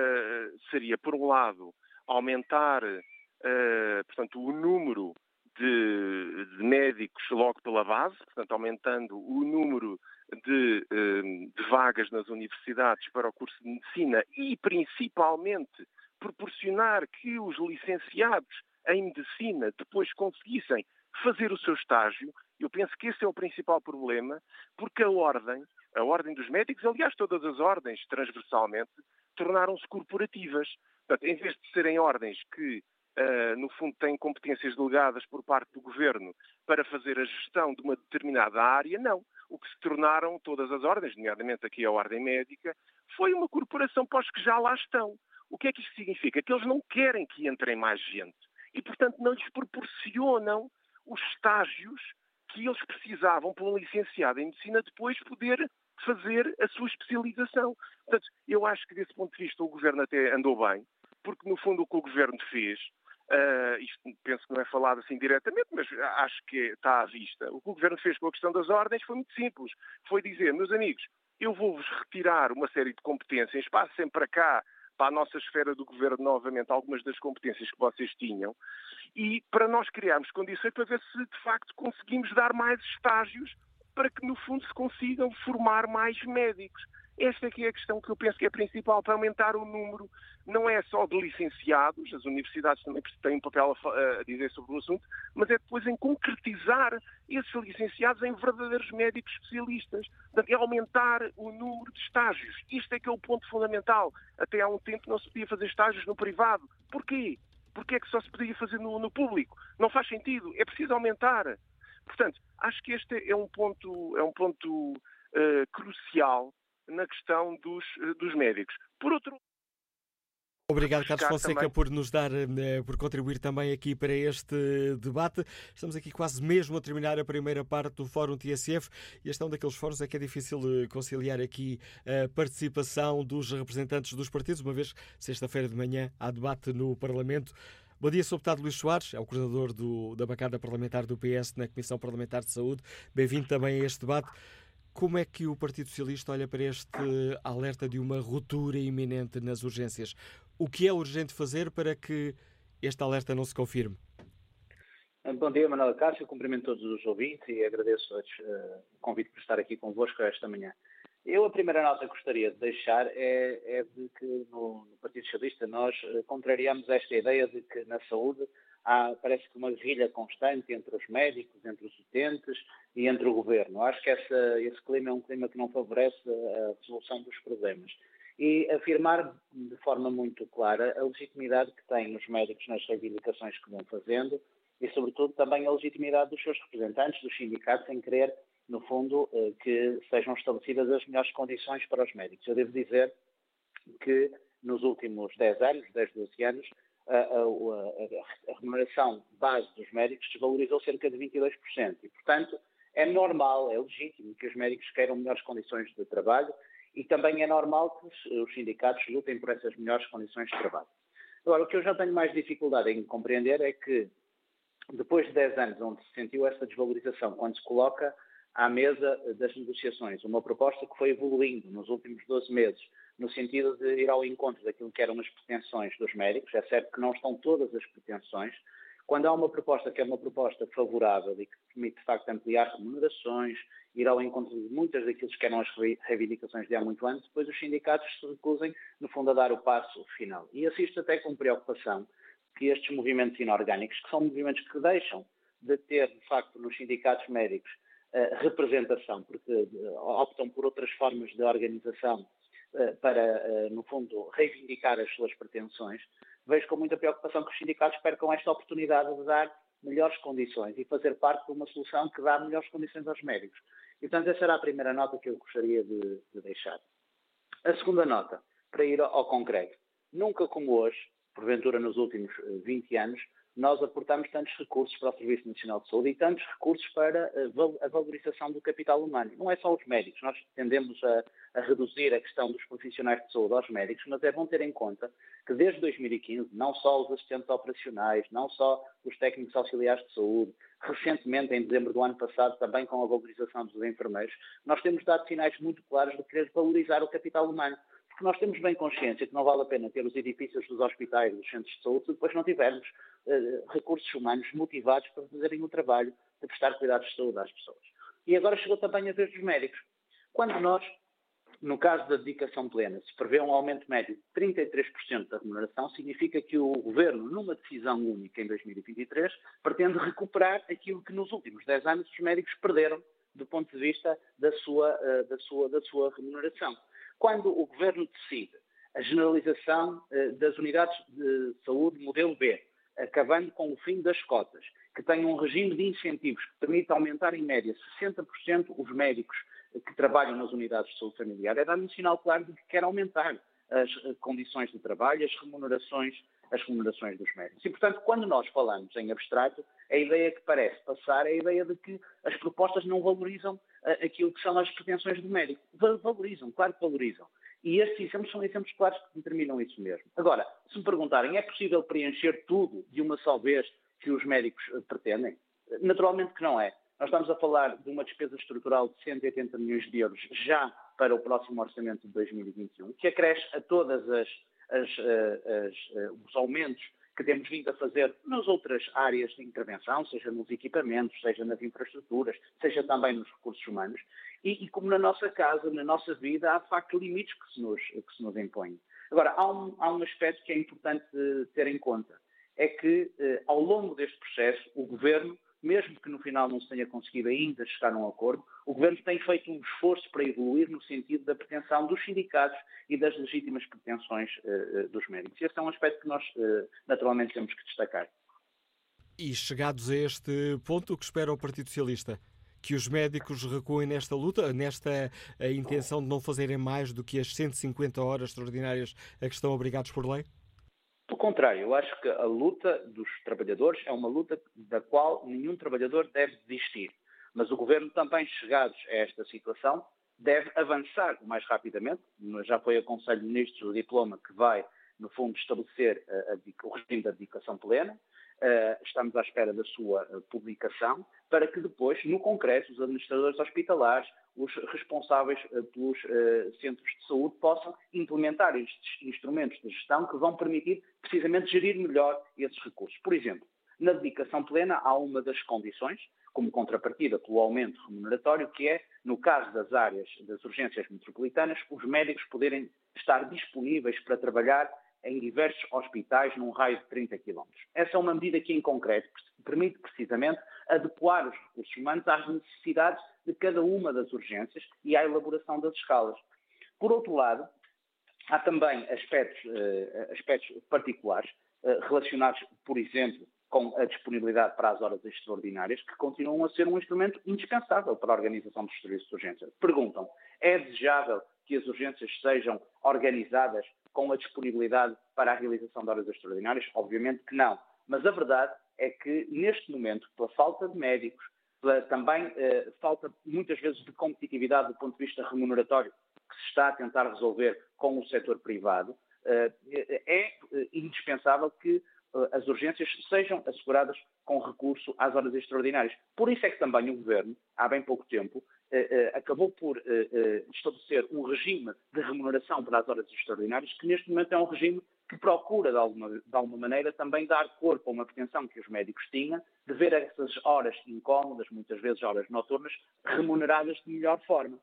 seria, por um lado, aumentar uh, portanto, o número de, de, médicos logo pela base, portanto, aumentando o número de, de, vagas nas universidades para o curso de medicina e, principalmente, proporcionar que os licenciados em medicina depois conseguissem fazer o seu estágio. Eu penso que esse é o principal problema, porque a ordem, a ordem dos médicos, aliás, todas as ordens transversalmente, tornaram-se corporativas. Portanto, em vez de serem ordens que, uh, no fundo, têm competências delegadas por parte do governo para fazer a gestão de uma determinada área, não. O que se tornaram todas as ordens, nomeadamente aqui a ordem médica, foi uma corporação para os que já lá estão. O que é que isto significa? Que eles não querem que entrem mais gente e, portanto, não lhes proporcionam os estágios que eles precisavam para um licenciado em medicina depois poder fazer a sua especialização. Portanto, eu acho que desse ponto de vista o governo até andou bem, porque no fundo o que o governo fez, uh, isto penso que não é falado assim diretamente, mas acho que está à vista. O que o governo fez com a questão das ordens foi muito simples. Foi dizer, meus amigos, eu vou-vos retirar uma série de competências, passem para cá para a nossa esfera do governo novamente algumas das competências que vocês tinham e para nós criarmos condições para ver se de facto conseguimos dar mais estágios para que no fundo se consigam formar mais médicos. Esta que é a questão que eu penso que é principal para aumentar o número, não é só de licenciados, as universidades também têm um papel a, dizer sobre o assunto, mas é depois em concretizar esses licenciados em verdadeiros médicos especialistas, é aumentar o número de estágios. Isto é que é o ponto fundamental. Até há um tempo não se podia fazer estágios no privado. Porquê? Porque é que só se podia fazer no, no público? Não faz sentido. É preciso aumentar. Portanto, acho que este é um ponto, é um ponto uh, crucial na questão dos, uh, dos médicos. Por outro Obrigado, Carlos Fonseca, também. por nos dar, eh, por contribuir também aqui para este debate. Estamos aqui quase mesmo a terminar a primeira parte do Fórum TSF e este é um daqueles fóruns é que é difícil conciliar aqui a participação dos representantes dos partidos, uma vez sexta-feira de manhã há debate no Parlamento. Bom dia, Sr. Deputado Luís Soares, é o coordenador do, da bancada parlamentar do PS na Comissão Parlamentar de Saúde. Bem-vindo também a este debate. Como é que o Partido Socialista olha para este alerta de uma ruptura iminente nas urgências? O que é urgente fazer para que este alerta não se confirme? Bom dia, Manuela Cássio. Cumprimento todos os ouvintes e agradeço o convite por estar aqui convosco esta manhã. Eu, a primeira nota que gostaria de deixar é, é de que no, no, Partido Socialista nós uh, contrariamos esta ideia de que na saúde há, parece que uma guerrilha constante entre os médicos, entre os utentes e entre o governo. Acho que essa, esse clima é um clima que não favorece a resolução dos problemas. E afirmar de forma muito clara a legitimidade que têm os médicos nas reivindicações que vão fazendo e, sobretudo, também a legitimidade dos seus representantes, dos sindicatos, em querer no fundo, eh, que sejam estabelecidas as melhores condições para os médicos. Eu devo dizer que nos últimos 10 anos, 10, 12 anos, a, a, a, remuneração base dos médicos desvalorizou cerca de 22%. E, portanto, é normal, é legítimo que os médicos queiram melhores condições de trabalho e também é normal que os sindicatos lutem por essas melhores condições de trabalho. Agora, o que eu já tenho mais dificuldade em compreender é que, depois de 10 anos onde se sentiu essa desvalorização, quando se coloca à mesa das negociações, uma proposta que foi evoluindo nos últimos 12 meses, no sentido de ir ao encontro daquilo que eram as pretensões dos médicos. É certo que não estão todas as pretensões. Quando há uma proposta que é uma proposta favorável e que permite, de facto, ampliar remunerações, ir ao encontro de muitas daqueles que eram as reivindicações de há muito anos, depois os sindicatos se recusem, no fundo, a dar o passo final. E assisto até com preocupação que estes movimentos inorgânicos, que são movimentos que deixam de ter, de facto, nos sindicatos médicos representação, porque eh, optam por outras formas de organização eh, para, eh, no fundo, reivindicar as suas pretensões, vejo com muita preocupação que os sindicatos percam esta oportunidade de dar melhores condições e fazer parte de uma solução que dá melhores condições aos médicos. E, portanto, essa era a primeira nota que eu gostaria de, de deixar. A segunda nota, para ir ao, ao concreto. Nunca como hoje, porventura nos últimos 20 anos, nós aportamos tantos recursos para o Serviço Nacional de Saúde e tantos recursos para a valorização do capital humano. Não é só os médicos, nós tendemos a, a, reduzir a questão dos profissionais de saúde aos médicos, mas é bom ter em conta que desde 2015, não só os assistentes operacionais, não só os técnicos auxiliares de saúde, recentemente, em dezembro do ano passado, também com a valorização dos enfermeiros, nós temos dado sinais muito claros de querer valorizar o capital humano nós temos bem consciência que não vale a pena ter os edifícios dos hospitais, dos centros de saúde, se depois não tivermos uh, recursos humanos motivados para fazerem o trabalho de prestar cuidados de saúde às pessoas. E agora chegou também a vez dos médicos. Quando nós, no caso da dedicação plena, se prevê um aumento médio de 33% da remuneração, significa que o Governo, numa decisão única em 2023, pretende recuperar aquilo que nos últimos 10 anos os médicos perderam do ponto de vista da sua, eh, da sua, da sua remuneração. Quando o Governo decide a generalização eh, das unidades de saúde modelo B, acabando com o fim das cotas, que tenha um regime de incentivos que permita aumentar em média 60% os médicos que trabalham nas unidades de saúde familiar, é dar um sinal claro de que quer aumentar as eh, condições de trabalho, as remunerações, as remunerações dos médicos. E, portanto, quando nós falamos em abstrato, a ideia que parece passar é a ideia de que as propostas não valorizam uh, aquilo que são as pretensões do médico. Valorizam, claro que valorizam. E estes exemplos são exemplos claros que determinam isso mesmo. Agora, se me perguntarem, é possível preencher tudo de uma só vez que os médicos uh, pretendem? Naturalmente que não é. Nós estamos a falar de uma despesa estrutural de 180 milhões de euros já para o próximo orçamento de 2021, que acresce a todas as, as, as, os aumentos que temos vindo a fazer nas outras áreas de intervenção, seja nos equipamentos, seja nas infraestruturas, seja também nos recursos humanos. E, e como na nossa casa, na nossa vida, há de facto limites que se nos, que se nos impõem. Agora, há um, há um aspecto que é importante ter em conta. É que, eh, ao longo deste processo, o Governo mesmo que no final não se tenha conseguido ainda chegar a um acordo, o Governo tem feito um esforço para evoluir no sentido da pretensão dos sindicatos e das legítimas pretensões uh, dos médicos. Esse é um aspecto que nós, uh, naturalmente, temos que destacar. E chegados a este ponto, o que espera o Partido Socialista? Que os médicos recuem nesta luta, nesta intenção de não fazerem mais do que as 150 horas extraordinárias a que estão obrigados por lei? Pelo contrário, eu acho que a luta dos trabalhadores é uma luta da qual nenhum trabalhador deve desistir. Mas o governo também, chegados a esta situação, deve avançar o mais rapidamente. Já foi a Conselho de Ministros o diploma que vai, no fundo, estabelecer a, a, o regime da dedicação plena. Uh, estamos à espera da sua uh, publicação, para que depois, no Congresso, os administradores hospitalares, os responsáveis uh, pelos centros de saúde possam implementar estes instrumentos de gestão que vão permitir precisamente gerir melhor esses recursos. Por exemplo, na dedicação plena há uma das condições, como contrapartida pelo aumento remuneratório, que é, no caso das áreas das urgências metropolitanas, os médicos poderem estar disponíveis para trabalhar em diversos hospitais num raio de 30 km. Essa é uma medida que, em concreto, permite precisamente adequar os recursos humanos às necessidades de cada uma das urgências e à elaboração das escalas. Por outro lado, há também aspectos, uh, aspectos particulares uh, relacionados, por exemplo, com a disponibilidade para as horas extraordinárias, que continuam a ser um instrumento indispensável para a organização dos serviços de urgência. Perguntam, é desejável que as urgências sejam organizadas com a disponibilidade para a realização de horas extraordinárias? Obviamente que não. Mas a verdade é que, neste momento, pela falta de médicos, pela também eh, falta, muitas vezes, de competitividade do ponto de vista remuneratório, que se está a tentar resolver com o setor privado, eh, é eh, indispensável que eh, as urgências sejam asseguradas com recurso às horas extraordinárias. Por isso é que também o Governo, há bem pouco tempo, acabou por estabelecer um regime de remuneração para as horas extraordinárias, que neste momento é um regime que procura, de alguma, de alguma maneira, também dar corpo a uma pretensão que os médicos tinham de ver essas horas incómodas, muitas vezes horas noturnas, remuneradas de melhor forma.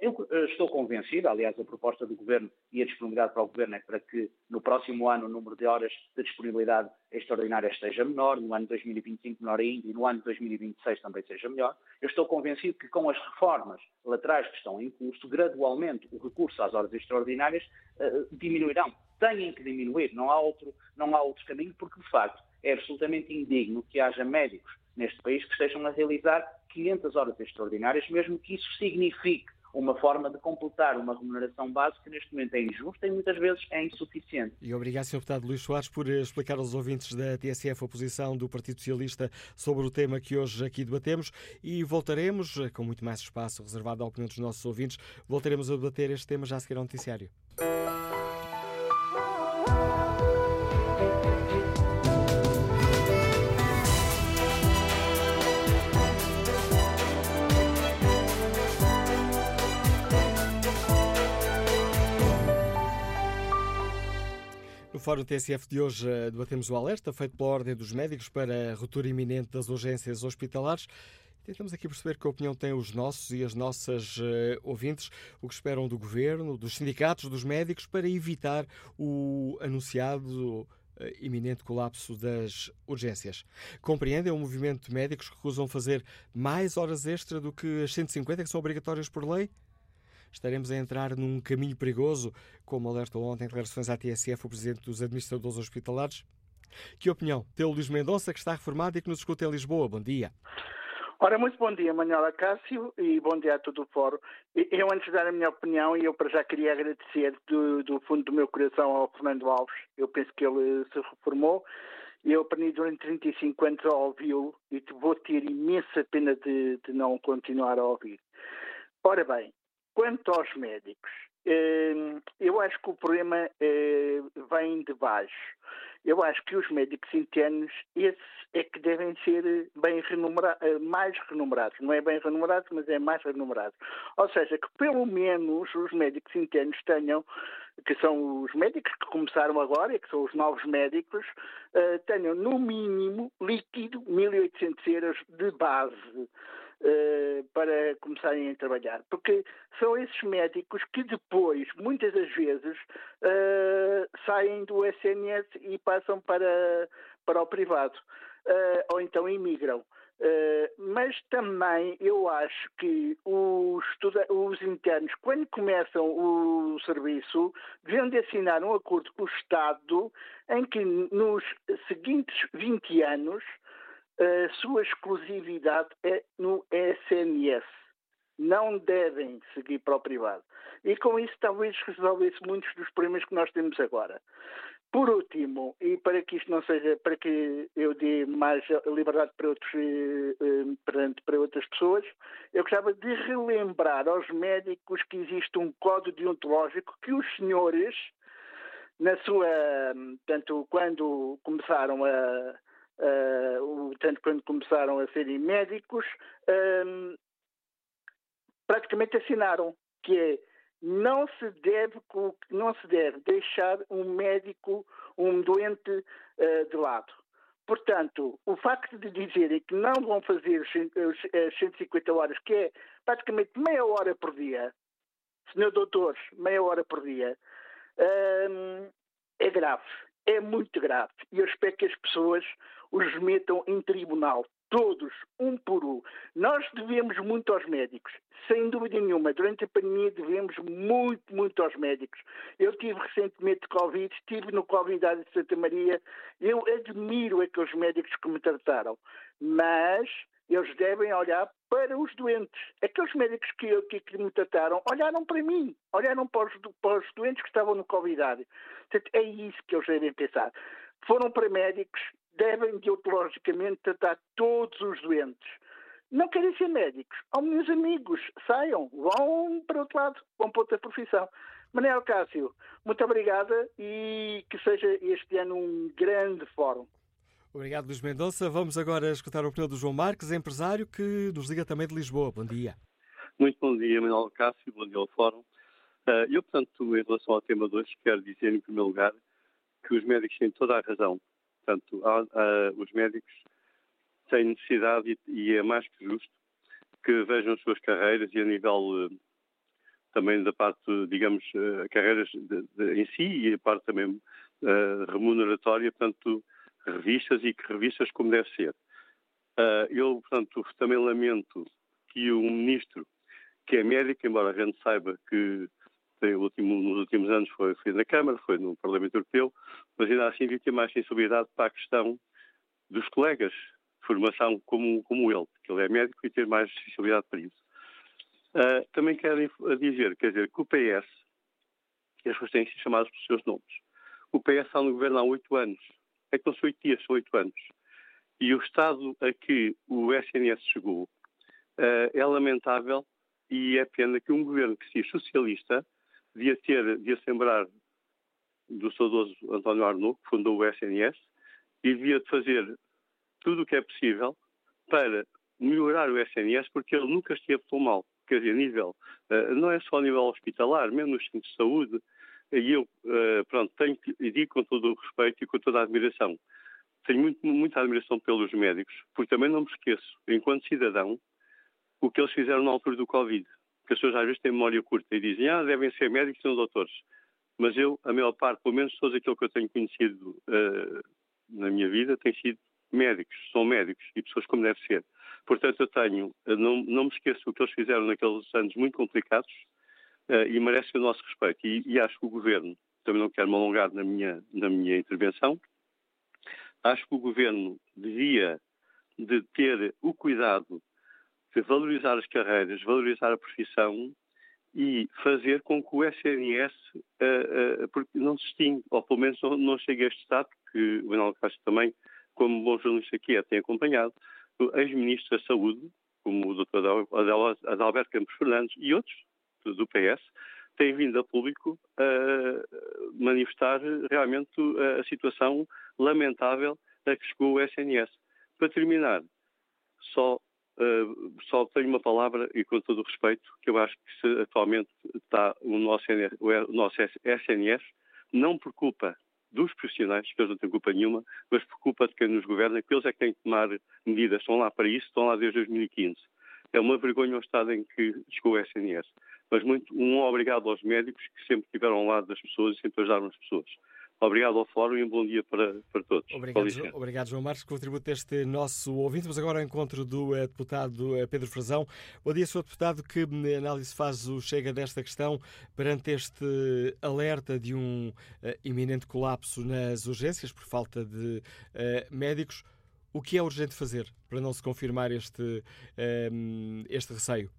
Eu eh, estou convencido, aliás, a proposta do Governo e a disponibilidade para o Governo é para que no próximo ano o número de horas de disponibilidade extraordinária esteja menor, no ano de 2025 menor ainda e no ano de 2026 também seja melhor. Eu estou convencido que com as reformas laterais que estão em curso, gradualmente o recurso às horas extraordinárias uh, diminuirão. Têm que diminuir, não há, outro, não há outro caminho, porque de facto é absolutamente indigno que haja médicos neste país que estejam a realizar 500 horas extraordinárias, mesmo que isso signifique uma forma de completar uma remuneração base que neste momento é injusta e muitas vezes é insuficiente. E obrigado, Sr. Deputado Luís Soares, por eh, explicar aos ouvintes da TSF a posição do Partido Socialista sobre o tema que hoje aqui debatemos e voltaremos, eh, com muito mais espaço reservado à opinião dos nossos ouvintes, voltaremos a debater este tema já a seguir ao noticiário. Fórum TSF de hoje eh, debatemos o alerta feito pela Ordem dos Médicos para a ruptura iminente das urgências hospitalares. Tentamos aqui perceber que opinião têm os nossos e as nossas uh, ouvintes, o que esperam do governo, dos sindicatos, dos médicos, para evitar o anunciado uh, iminente colapso das urgências. Compreendem o movimento de médicos que recusam fazer mais horas extra do que as 150 que são obrigatórias por lei? Estaremos a entrar num caminho perigoso, como alertou ontem em declarações à TSF o presidente dos administradores hospitalares? Que opinião tem o Luís Mendonça, que está reformado e que nos escuta em Lisboa? Bom dia. Ora, muito bom dia, Manuela Cássio, e bom dia a todo o fórum. Eu, antes de dar a minha opinião, eu para já queria agradecer do, do fundo do meu coração ao Fernando Alves. Eu penso que ele se reformou. Eu aprendi durante 35 anos a ouvi-lo e vou ter imensa pena de, de não continuar a ouvir. Ora bem, Quanto aos médicos, hum, eu acho que o problema eh, vem de baixo. Eu acho que os médicos internos, esses é que devem ser bem renumerados, eh, mais renumerados. Não é bem renumerados, mas é mais renumerados. Ou seja, que pelo menos os médicos internos tenham, que são os médicos que começaram agora, e que são os novos médicos, eh, tenham no mínimo líquido 1.800 euros de base. Uh, para começarem a trabalhar. Porque são esses médicos que depois, muitas das vezes, uh, saem do SNS e passam para, para o privado. Uh, ou então imigram. mas também eu acho que os, os, internos, quando começam o serviço, deviam de assinar um acordo com o Estado em que nos seguintes 20 anos a sua exclusividade é no SNS. Não devem seguir para o privado. E com isso talvez resolvesse muitos dos problemas que nós temos agora. Por último, e para que isto não seja, para que eu dê mais liberdade para, outros, eh, eh, para outras pessoas, eu gostava de relembrar aos médicos que existe um código deontológico que os senhores, na sua, tanto quando começaram a, uh, tanto quando começaram a serem médicos, um, praticamente assinaram, que é não se deve não se deve deixar um médico, um doente uh, de lado. Portanto, o facto de dizerem que não vão fazer as 150 horas, que é praticamente meia hora por dia, senhor doutor, meia hora por dia, é grave é muito grave. E eu espero que as pessoas os metam em tribunal, todos, um por um. Nós devemos muito aos médicos, sem dúvida nenhuma. Durante a pandemia devemos muito, muito aos médicos. Eu tive recentemente Covid, estive no Covid de Santa Maria. Eu admiro aqueles médicos que me trataram, mas eles devem olhar para os doentes. Aqueles médicos que, que, que me trataram olharam para mim, olharam para os, para os doentes que estavam no Covid. Portanto, é isso que eles devem pensar. Foram para médicos, devem deontologicamente tratar todos os doentes. Não querem ser médicos. Ao meus amigos, saiam, vão para outro lado, vão para outra profissão. Manel Cássio, muito obrigada e que seja este ano um grande fórum. Obrigado, Luís Mendonça. Vamos agora escutar a opinião do João Marques, empresário que nos liga também de Lisboa. Bom dia. Muito bom dia, Manuel Cássio. Bom dia ao Fórum. Uh, eu, portanto, em relação ao tema 2, quero dizer, em primeiro lugar, que os médicos têm toda a razão. Portanto, há, há, os médicos têm necessidade, e, e, é mais que justo, que vejam as suas carreiras e a nível uh, também da parte, digamos, uh, carreiras de, de, em si e a parte também remuneratória, portanto, revistas e que revistas como deve ser. Uh, eu, portanto, também lamento que o ministro, que é médico, embora a gente saiba que último, nos últimos anos foi, foi na Câmara, foi no Parlamento Europeu, mas ainda assim ter mais sensibilidade para a questão dos colegas de formação como, como ele, que ele é médico e ter mais sensibilidade para isso. Uh, também quero dizer, quer dizer, que o PS, as pessoas têm sido chamadas pelos seus nomes. O PS está no governo há oito anos é que não são oito dias, são oito anos. E o estado a que o SNS chegou uh, é lamentável e é pena que um governo que se diz socialista devia ter, devia se do saudoso António Arnaud, que fundou o SNS, e devia fazer tudo o que é possível para melhorar o SNS, porque ele nunca esteve tão mal. Quer dizer, nível, uh, não é só a nível hospitalar, mesmo nos centros de saúde, e eu, uh, pronto, tenho, e digo com todo o respeito e com toda a admiração, tenho muito, muita admiração pelos médicos, porque também não me esqueço, enquanto cidadão, o que eles fizeram na altura do Covid. Porque as pessoas às vezes têm memória curta e dizem, ah, devem ser médicos e não doutores. Mas eu, a maior parte, pelo menos todos aqueles que eu tenho conhecido uh, na minha vida, têm sido médicos, são médicos e pessoas como deve ser. Portanto, eu tenho, não, não me esqueço o que eles fizeram naqueles anos muito complicados uh, e merecem o nosso respeito. E, e, acho que o Governo, também não quero me alongar na minha, na minha intervenção, acho que o Governo devia de ter o cuidado valorizar as carreiras, valorizar a profissão e fazer com que o SNS uh, uh, não se extingue, ou pelo menos não, não chegue a este estado, que o Manuel Castro também, como bom jornalista que é, tem acompanhado, ex-ministro da Saúde, como o Dr. Adalberto Campos Fernandes e outros do PS, têm vindo a público a manifestar realmente a situação lamentável a que chegou o SNS. Para terminar, só Uh, só tenho uma palavra e com todo o respeito, que eu acho que se atualmente está o nosso, o nosso SNS, não por culpa dos profissionais, que eles não têm culpa nenhuma, mas por culpa de quem nos governa, que eles é que têm que tomar medidas, estão lá para isso, estão lá desde 2015. É uma vergonha o estado em que chegou o SNS. Mas muito, um obrigado aos médicos que sempre estiveram ao lado das pessoas e sempre ajudaram as pessoas. Obrigado ao Fórum e um bom dia para, para todos. Obrigado, João, obrigado, João Marcos, contributo deste nosso ouvinte. Mas agora ao encontro do uh, deputado uh, Pedro Frazão. Bom dia, Sr. Deputado. Que análise faz o Chega desta questão perante este alerta de um uh, iminente colapso nas urgências por falta de médicos? O que é urgente fazer para não se confirmar este, este receio?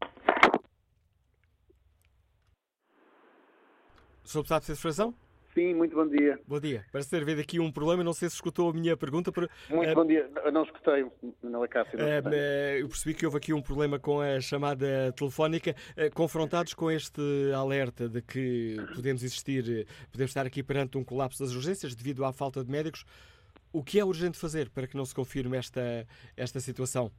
Sr. Deputado Pedro Frazão? Sim, muito bom dia. Bom dia. Parece ter havido aqui um problema, não sei se escutou a minha pergunta. Por, muito uh, bom dia. Não escutei, Manela Cássio. Uh, eu percebi que houve aqui um problema com a chamada telefónica. Uh, confrontados com este alerta de que podemos existir, podemos estar aqui perante um colapso das urgências devido à falta de médicos, o que é urgente fazer para que não se confirme esta, esta situação?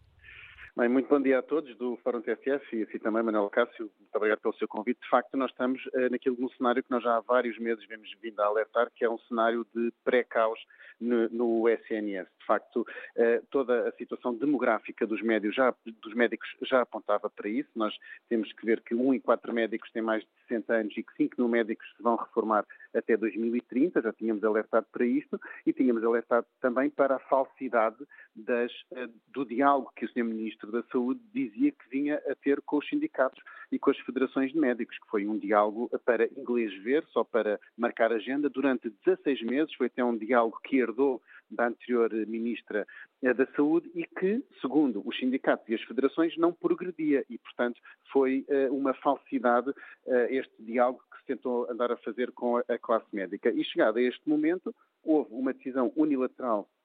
Bem, muito bom dia a todos do Fórum TSF e assim também, Manuel Cássio, muito obrigado pelo seu convite. De facto, nós estamos uh, naquilo, no cenário que nós já há vários meses vemos vindo a alertar, que é um cenário de pré-caos no, no, SNS. De facto, uh, toda a situação demográfica dos, já, dos médicos já apontava para isso. Nós temos que ver que um em quatro médicos têm mais de 60 anos e que 5 mil médicos se vão reformar até 2030, já tínhamos alertado para isto, e tínhamos alertado também para a falsidade das, uh, do diálogo que o Sr. Ministro da Saúde dizia que vinha a ter com os sindicatos e com as federações de médicos, que foi um diálogo para inglês ver, só para marcar agenda, durante 16 meses, foi até um diálogo que herdou da anterior Ministra eh, da Saúde e que, segundo os sindicatos e as federações, não progredia e, portanto, foi uh, uma falsidade uh, este diálogo que se tentou andar a fazer com a, classe médica. E chegado a este momento, houve uma decisão unilateral eh,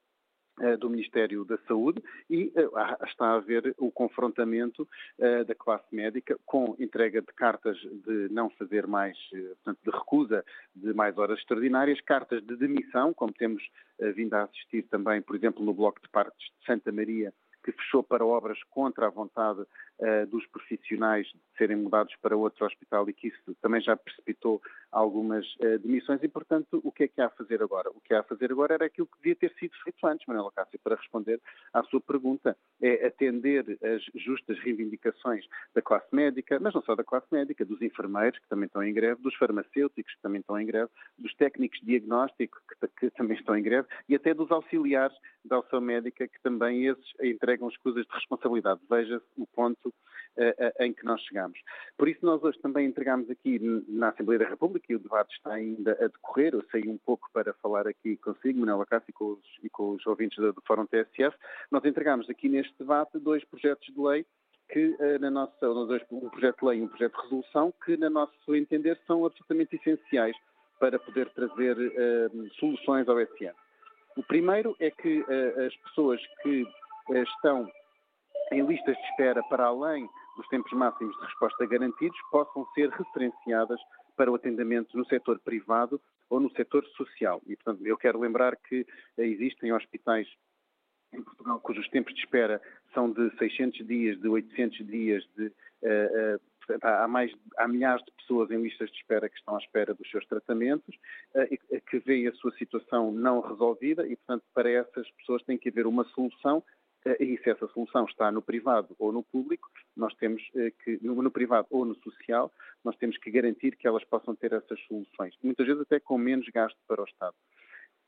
do Ministério da Saúde e uh, está a haver o confrontamento uh, da classe médica com entrega de cartas de não fazer mais, portanto, de recusa de mais horas extraordinárias, cartas de demissão, como temos vindo a assistir também, por exemplo, no Bloco de Partes de Santa Maria, que fechou para obras contra a vontade dos profissionais serem mudados para outro hospital e que isso também já precipitou algumas uh, demissões e, portanto, o que é que há a fazer agora? O que há a fazer agora era aquilo que devia ter sido feito antes, Manuela Cássio, para responder à sua pergunta, é atender as justas reivindicações da classe médica, mas não só da classe médica, dos enfermeiros, que também estão em greve, dos farmacêuticos, que também estão em greve, dos técnicos de diagnóstico, que, que também estão em greve, e até dos auxiliares da auxiliar médica, que também esses entregam escusas de responsabilidade. Veja-se o ponto em que nós chegamos. Por isso, nós hoje também entregamos aqui na Assembleia da República, e o debate está ainda a decorrer, eu saí um pouco para falar aqui consigo, Manuela Cássio, e e com os ouvintes do, do Fórum TSF, nós entregamos aqui neste debate dois projetos de lei que na nossa, um projeto de lei e um projeto de resolução que, na nosso entender, são absolutamente essenciais para poder trazer uh, soluções ao SN. O primeiro é que uh, as pessoas que uh, estão em listas de espera para além dos tempos máximos de resposta garantidos possam ser referenciadas para o atendimento no setor privado ou no setor social. E, portanto, eu quero lembrar que existem hospitais em Portugal cujos tempos de espera são de 600 dias, de 800 dias, de uh, uh, há, mais, há milhares de pessoas em listas de espera que estão à espera dos seus tratamentos, que veem a sua situação não resolvida e, portanto, para essas pessoas tem que haver uma solução e se essa solução está no privado ou no público, nós temos que, no privado ou no social, nós temos que garantir que elas possam ter essas soluções, muitas vezes até com menos gasto para o Estado.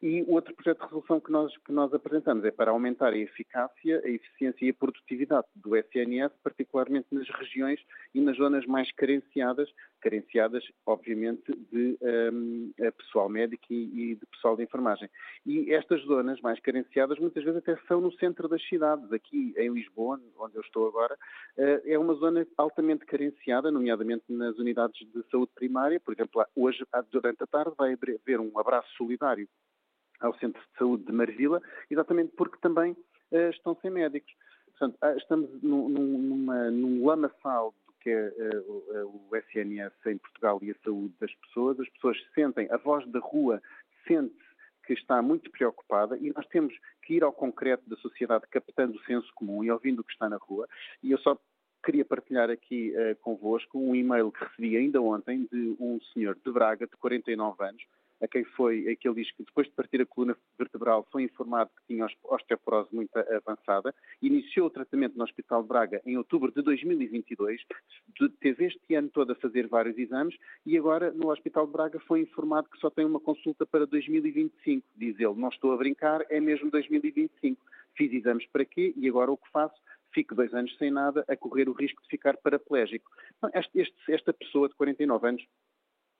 E o outro projeto de resolução que nós, que nós apresentamos é para aumentar a eficácia, a eficiência e a produtividade do SNS, particularmente nas regiões e nas zonas mais carenciadas, carenciadas, obviamente, de um, pessoal médico e, e, de pessoal de enfermagem. E estas zonas mais carenciadas muitas vezes até são no centro das cidades. Aqui em Lisboa, onde eu estou agora, uh, é uma zona altamente carenciada, nomeadamente nas unidades de saúde primária. Por exemplo, hoje, durante a tarde, vai haver um abraço solidário ao Centro de Saúde de Marvila, exatamente porque também uh, estão sem médicos. Portanto, uh, estamos num, numa, num lamaçal do que é uh, o SNS em Portugal e a saúde das pessoas. As pessoas sentem, a voz da rua sente-se que está muito preocupada e nós temos que ir ao concreto da sociedade captando o senso comum e ouvindo o que está na rua. E eu só queria partilhar aqui uh, convosco um e-mail que recebi ainda ontem de um senhor de Braga, de 49 anos, a quem foi, a que ele diz que depois de partir a coluna vertebral foi informado que tinha osteoporose muito avançada, iniciou o tratamento no Hospital de Braga em outubro de 2022, teve este ano todo a fazer vários exames e agora no Hospital de Braga foi informado que só tem uma consulta para 2025. Diz ele, não estou a brincar, é mesmo 2025. Fiz exames para quê e agora o que faço? fico dois anos sem nada, a correr o risco de ficar paraplégico. Este, este, esta pessoa de 49 anos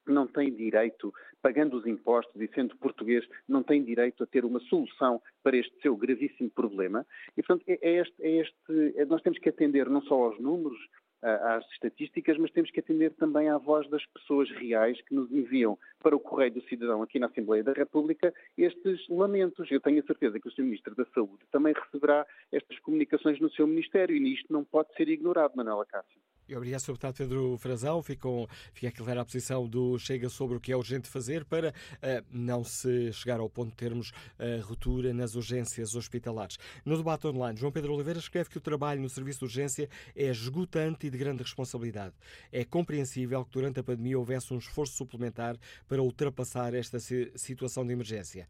não tem direito, pagando os impostos e sendo português, não tem direito a ter uma solução para este seu gravíssimo problema. E, portanto, é, é este, é este, é, nós temos que atender não só aos números, às estatísticas, mas temos que atender também à voz das pessoas reais que nos enviam para o Correio do Cidadão aqui na Assembleia da República estes lamentos. Eu tenho a certeza que o Sr. Ministro da Saúde também receberá estas comunicações no seu Ministério e isto não pode ser ignorado, Manuela Cássio. Obrigado, Sr. Deputado Pedro Frazão. Ficou, fica clara a posição do Chega sobre o que é urgente fazer para uh, não se chegar ao ponto de termos uh, ruptura nas urgências hospitalares. No debate online, João Pedro Oliveira escreve que o trabalho no serviço de urgência é esgotante e de grande responsabilidade. É compreensível que durante a pandemia houvesse um esforço suplementar para ultrapassar esta situação de emergência.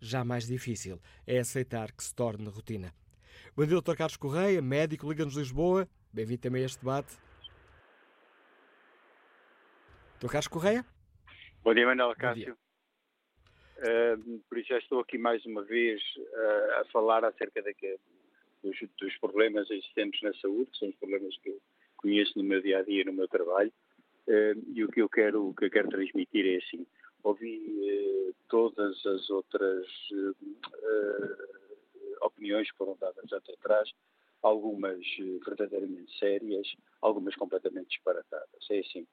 Já mais difícil é aceitar que se torne rotina. Bom dia, Dr. Carlos Correia, médico Liga-nos Lisboa. Bem-vindo também a este debate. Dr. Carlos Correia? Bom dia, Manuel Cássio. Uh, por isso já estou aqui mais uma vez uh, a falar acerca que, dos, dos, problemas existentes na saúde, que são os problemas que eu conheço no meu dia a dia, no meu trabalho, uh, e o que eu quero, o que eu quero transmitir é assim: ouvi todas as outras opiniões que foram dadas até atrás, algumas verdadeiramente sérias, algumas completamente disparatadas. É assim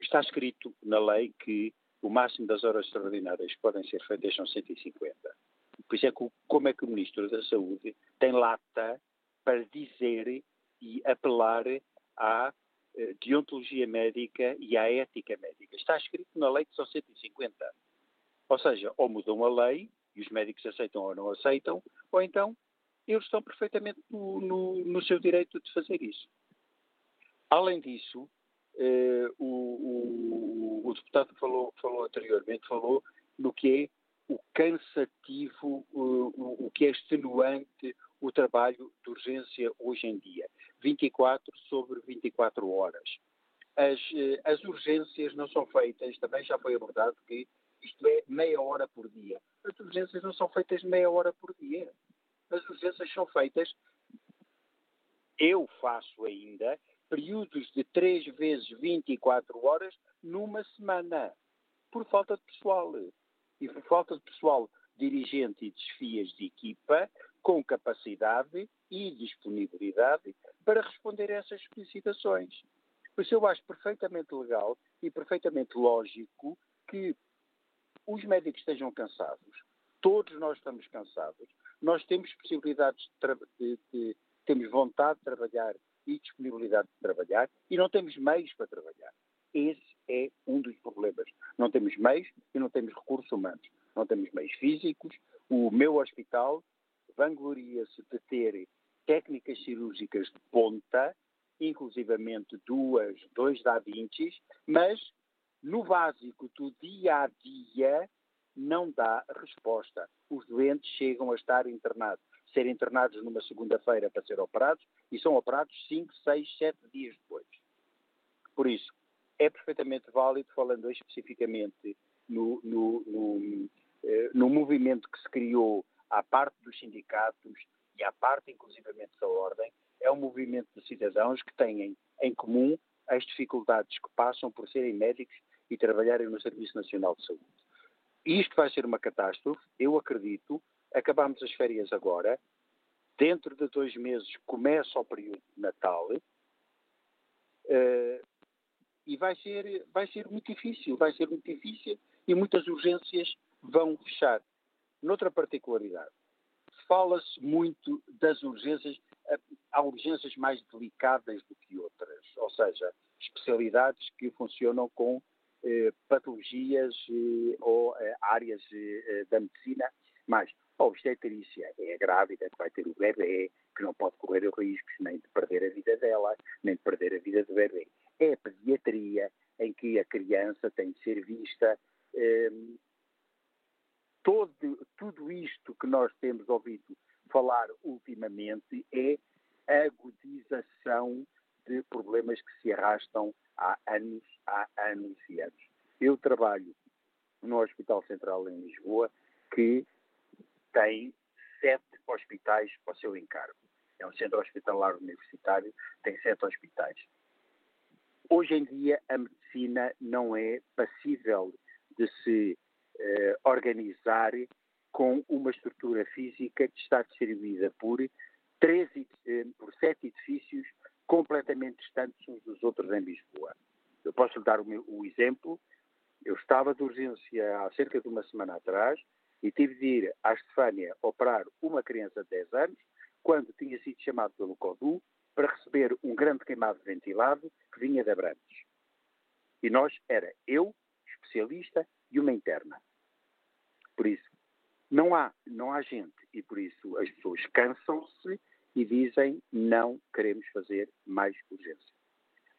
está escrito na lei que o máximo das horas extraordinárias que podem ser feitas são 150. Por isso é que, como é que o Ministro da Saúde tem lata para dizer e apelar à uh, deontologia médica e à ética médica. Está escrito na lei que são 150. Ou seja, ou mudam a lei e os médicos aceitam ou não aceitam, ou então eles estão perfeitamente no, no, no seu direito de fazer isso. Além disso, eh, o, o, o, deputado falou, falou anteriormente, falou no que é o cansativo, o, o que é extenuante o trabalho de urgência hoje em dia. 24 sobre 24 horas. As, eh, as urgências não são feitas, também já foi abordado que isto é meia hora por dia. As urgências não são feitas meia hora por dia. As urgências são feitas, eu faço ainda, períodos de 3 vezes 24 horas numa semana, por falta de pessoal. E por falta de pessoal dirigente e desfias de equipa com capacidade e disponibilidade para responder a essas solicitações. Por isso eu acho perfeitamente legal e perfeitamente lógico que os médicos estejam cansados. Todos nós estamos cansados. Nós temos possibilidades de, de, de temos vontade de trabalhar e disponibilidade de trabalhar e não temos meios para trabalhar. Esse é um dos problemas. Não temos meios e não temos recursos humanos. Não temos meios físicos. O meu hospital vangloria-se de ter técnicas cirúrgicas de ponta inclusivamente duas, dois da Vinci, mas no básico do dia a dia não dá resposta. Os doentes chegam a estar internados, ser internados numa segunda-feira para ser operados e são operados 5, 6, 7 dias depois. Por isso, é perfeitamente válido, falando especificamente no, no, no, eh, no movimento que se criou à parte dos sindicatos e à parte, inclusivamente, da ordem, é um movimento de cidadãos que têm em comum as dificuldades que passam por serem médicos e trabalharem no Serviço Nacional de Saúde. Isto vai ser uma catástrofe, eu acredito. Acabamos as férias agora. Dentro de dois meses começa o período de Natal. Uh, e vai ser, vai ser muito difícil, vai ser muito difícil e muitas urgências vão fechar. Noutra particularidade, fala-se muito das urgências, eh, há urgências mais delicadas do que outras, ou seja, especialidades que funcionam com eh, patologias eh, ou eh, áreas eh, da medicina, a obstetrícia é a grávida que vai ter o bebê, que não pode correr o risco nem de perder a vida dela, nem de perder a vida do bebê é a pediatria, em que a criança tem de ser vista. Eh, todo, tudo isto que nós temos ouvido falar ultimamente é agudização de problemas que se arrastam há anos, há anos e anos. Eu trabalho no Hospital Central em Lisboa, que tem sete hospitais para o seu encargo. É um centro hospitalar universitário, tem sete hospitais. Hoje em dia, a medicina não é passível de se eh, organizar com uma estrutura física que está distribuída por, três, eh, por sete edifícios completamente distantes uns dos outros em Lisboa. Eu posso lhe dar o, meu, o exemplo. Eu estava de urgência há cerca de uma semana atrás e tive de ir à Estefânia operar uma criança de 10 anos, quando tinha sido chamado pelo CODU para receber um grande queimado ventilado que vinha de Abrantes. E nós era eu, especialista, e uma interna. Por isso, não há, não há gente e por isso as pessoas cansam-se e dizem não queremos fazer mais urgência.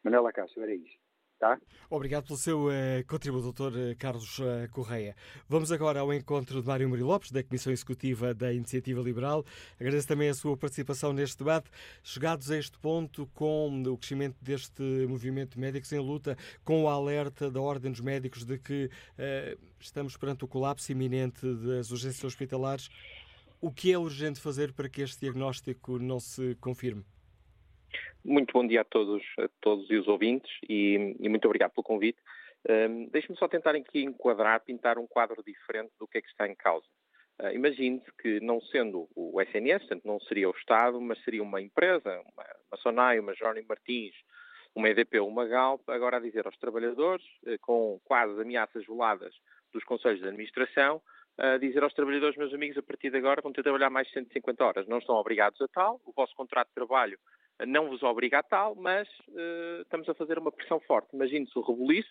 Manela Cássio, era isto. Tá? Obrigado pelo seu uh, contributo, doutor eh, Carlos uh, Correia. Vamos agora ao encontro de Mário Murilo Lopes, da Comissão Executiva da Iniciativa Liberal. Agradeço também a sua participação neste debate. Chegados a este ponto, com o crescimento deste movimento de médicos em luta, com o alerta da Ordem dos Médicos de que uh, estamos perante o colapso iminente das urgências hospitalares, o que é urgente fazer para que este diagnóstico não se confirme? Muito bom dia a todos, a todos e os ouvintes e, e muito obrigado pelo convite. Um, Deixe-me só tentar aqui enquadrar, pintar um quadro diferente do que é que está em causa. Uh, Imagine-se que, não sendo o SNS, portanto, não seria o Estado, mas seria uma empresa, uma, uma Sonai, uma Jorney Martins, uma EDP ou uma Galp, agora a dizer aos trabalhadores, uh, com quase ameaças voladas dos conselhos de administração, a dizer aos trabalhadores, meus amigos, a partir de agora vão ter de trabalhar mais de 150 horas. Não estão obrigados a tal, o vosso contrato de trabalho não vos obriga a tal, mas uh, estamos a fazer uma pressão forte. Imagine-se o rebuliço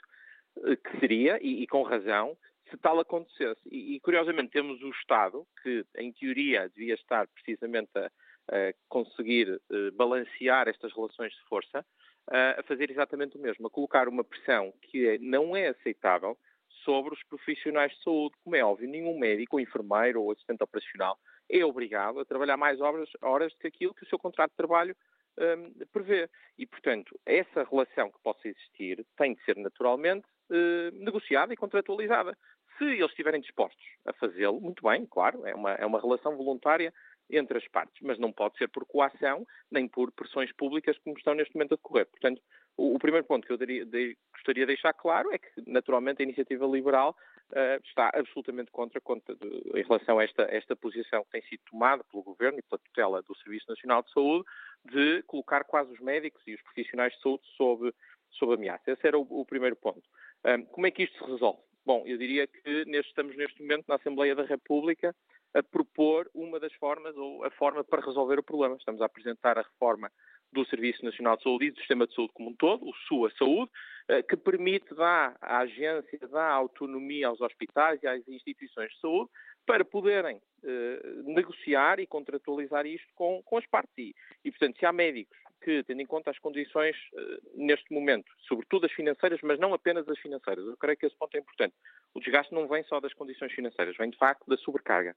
uh, que seria, e, e, com razão, se tal acontecesse. E, e, curiosamente temos o Estado, que em teoria devia estar precisamente a, a conseguir uh, balancear estas relações de força, a fazer exatamente o mesmo, a colocar uma pressão que é, não é aceitável sobre os profissionais de saúde. Como é óbvio, nenhum médico, ou enfermeiro ou assistente operacional é obrigado a trabalhar mais horas, horas do que aquilo que o seu contrato de trabalho um, prevê. E, portanto, essa relação que possa existir tem de ser naturalmente uh, negociada e contratualizada. Se eles estiverem dispostos a fazê-lo, muito bem, claro, é uma, é uma relação voluntária entre as partes, mas não pode ser por coação nem por pressões públicas como estão neste momento a decorrer. Portanto, o, primeiro ponto que eu daria, de, gostaria de deixar claro é que, naturalmente, a iniciativa liberal uh, está absolutamente contra, contra de, em relação a esta, esta posição que tem sido tomada pelo Governo e pela tutela do Serviço Nacional de Saúde, de colocar quase os médicos e os profissionais de saúde sob, sob ameaça. Esse era o, o primeiro ponto. Um, como é que isto se resolve? Bom, eu diria que neste, estamos neste momento na Assembleia da República a propor uma das formas ou a forma para resolver o problema. Estamos a apresentar a reforma do Serviço Nacional de Saúde e do Sistema de Saúde como um todo, o SUA Saúde, eh, que permite dar à agência, dar autonomia aos hospitais e às instituições de saúde para poderem uh, negociar e contratualizar isto com, com as partes. E, portanto, se há médicos que, tendo em conta as condições uh, neste momento, sobretudo as financeiras, mas não apenas as financeiras, eu creio que esse ponto é importante. O desgaste não vem só das condições financeiras, vem de facto da sobrecarga.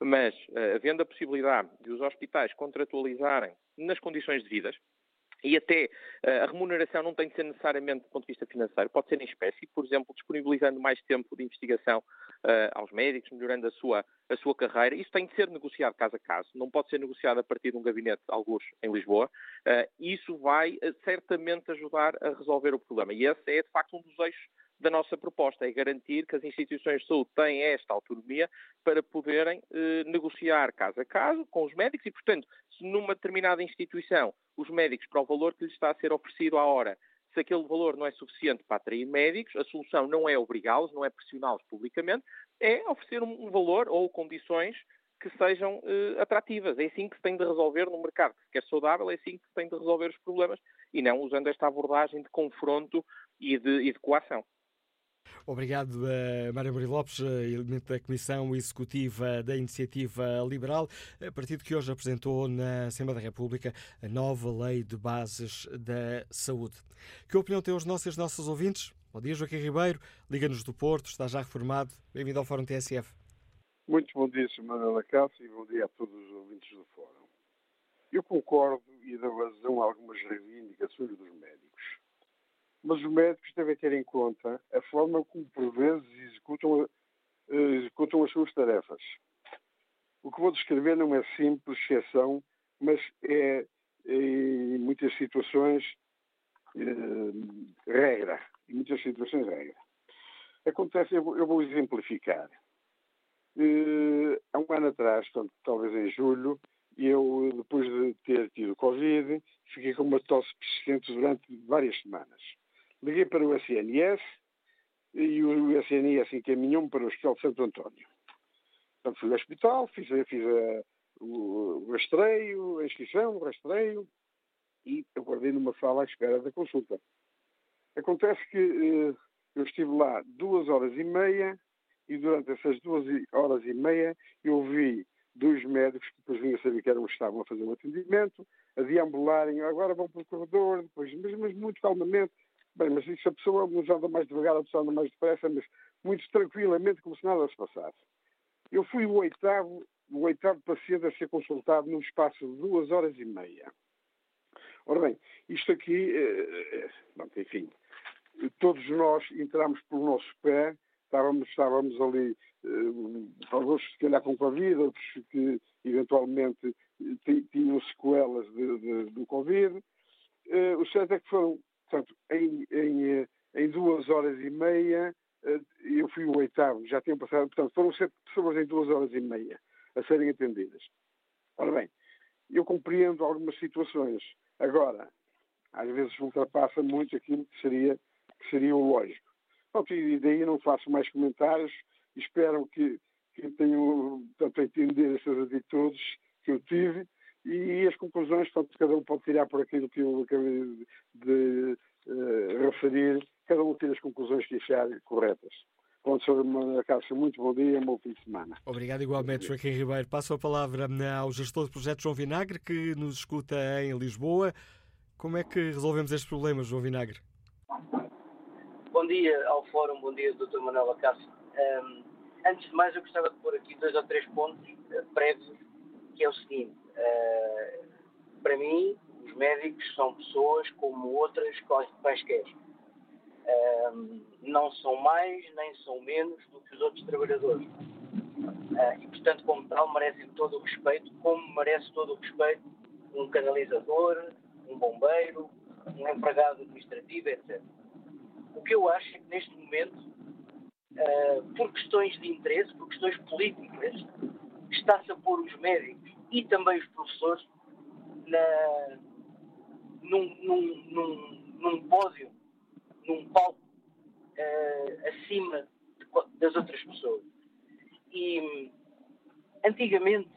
Mas, uh, havendo a possibilidade de os hospitais contratualizarem nas condições devidas, e até uh, a remuneração não tem de ser necessariamente do ponto de vista financeiro, pode ser em espécie, por exemplo, disponibilizando mais tempo de investigação uh, aos médicos, melhorando a sua, a sua carreira. Isso tem de ser negociado caso a caso, não pode ser negociado a partir de um gabinete, alguns em Lisboa. Uh, isso vai certamente ajudar a resolver o problema. E esse é, de facto, um dos eixos da nossa proposta, é garantir que as instituições de saúde têm esta autonomia para poderem eh, negociar caso a caso com os médicos e, portanto, se numa determinada instituição os médicos, para o valor que lhes está a ser oferecido à hora, se aquele valor não é suficiente para atrair médicos, a solução não é obrigá-los, não é pressioná-los publicamente, é oferecer um valor ou condições que sejam eh, atrativas. É assim que se tem de resolver no mercado que se quer saudável, é assim que se tem de resolver os problemas e não usando esta abordagem de confronto e de, e de coação. Obrigado a Mário Murilo Lopes, elemento da Comissão Executiva da Iniciativa Liberal, partido que hoje apresentou na Assembleia da República a nova Lei de Bases da Saúde. Que opinião têm os nossos e ouvintes? Bom dia, Joaquim Ribeiro, Liga-nos do Porto, está já reformado. Bem-vindo ao Fórum TSF. Muito bom dia. Manuela Cássio, e bom dia a todos os ouvintes do Fórum. Eu concordo e dou razão a algumas reivindicações dos médicos mas os médicos devem ter em conta a forma como, por vezes, executam, eh, executam as suas tarefas. O que vou descrever não é simples exceção, mas é, é em muitas situações, é, regra. Em muitas situações, regra. Acontece, eu, eu vou exemplificar. É, há um ano atrás, portanto, talvez em julho, eu, depois de ter tido Covid, fiquei com uma tosse persistente durante várias semanas. Liguei para o SNS e o SNS encaminhou-me para o Hospital de Santo António. Portanto, fui ao hospital, fiz, fiz a, o, o rastreio, a inscrição, o rastreio e aguardei numa sala à espera da consulta. Acontece que eh, eu estive lá duas horas e meia e durante essas duas horas e meia eu vi dois médicos que depois vinham saber que eram estavam a fazer o atendimento, a deambularem, agora vão para o corredor, depois, mas, mas muito calmamente, Bem, mas isso a pessoa nos anda mais devagar, a pessoa anda mais depressa, mas muito tranquilamente, como se nada se passasse. Eu fui o oitavo, o oitavo paciente a ser consultado num espaço de duas horas e meia. Ora bem, isto aqui, eh, eh enfim, todos nós entramos pelo nosso pé, estávamos, estávamos ali, eh, alguns se calhar com Covid, outros que eventualmente eh, tinham sequelas do Covid. Eh, o certo é que foram Portanto, em, em, eh, em, duas horas e meia, eh, eu fui o oitavo, já tinham passado, portanto, foram sete pessoas em duas horas e meia a serem atendidas. Ora bem, eu compreendo algumas situações. Agora, às vezes ultrapassa muito aquilo que seria, que seria o lógico. Pronto, e daí não faço mais comentários. Espero que, que tenham, a entender essas atitudes que eu tive e as conclusões, portanto, cada um pode tirar por aquilo que eu acabei de, de uh, referir, cada um tira as conclusões que achar corretas. Pronto, Sr. Cássio, muito bom dia e um bom fim de semana. Obrigado igualmente, Joaquim Ribeiro. Passo a palavra ao gestor do projeto João Vinagre, que nos escuta em Lisboa. Como é que resolvemos este problema, João Vinagre? Bom dia ao Fórum, bom dia, Dr. Manuel Acácio. Um, antes de mais, eu gostava de pôr aqui dois ou três pontos uh, prévios, que é o seguinte. Uh, para mim, os médicos são pessoas como outras quaisquer. Uh, não são mais nem são menos do que os outros trabalhadores. Uh, e, portanto, como tal, merecem todo o respeito, como merece todo o respeito um canalizador, um bombeiro, um empregado administrativo, etc. O que eu acho é que, neste momento, uh, por questões de interesse, por questões políticas, está-se a pôr os médicos e também os professores na, num, num, num, num pódio, num palco uh, acima de, das outras pessoas. E antigamente,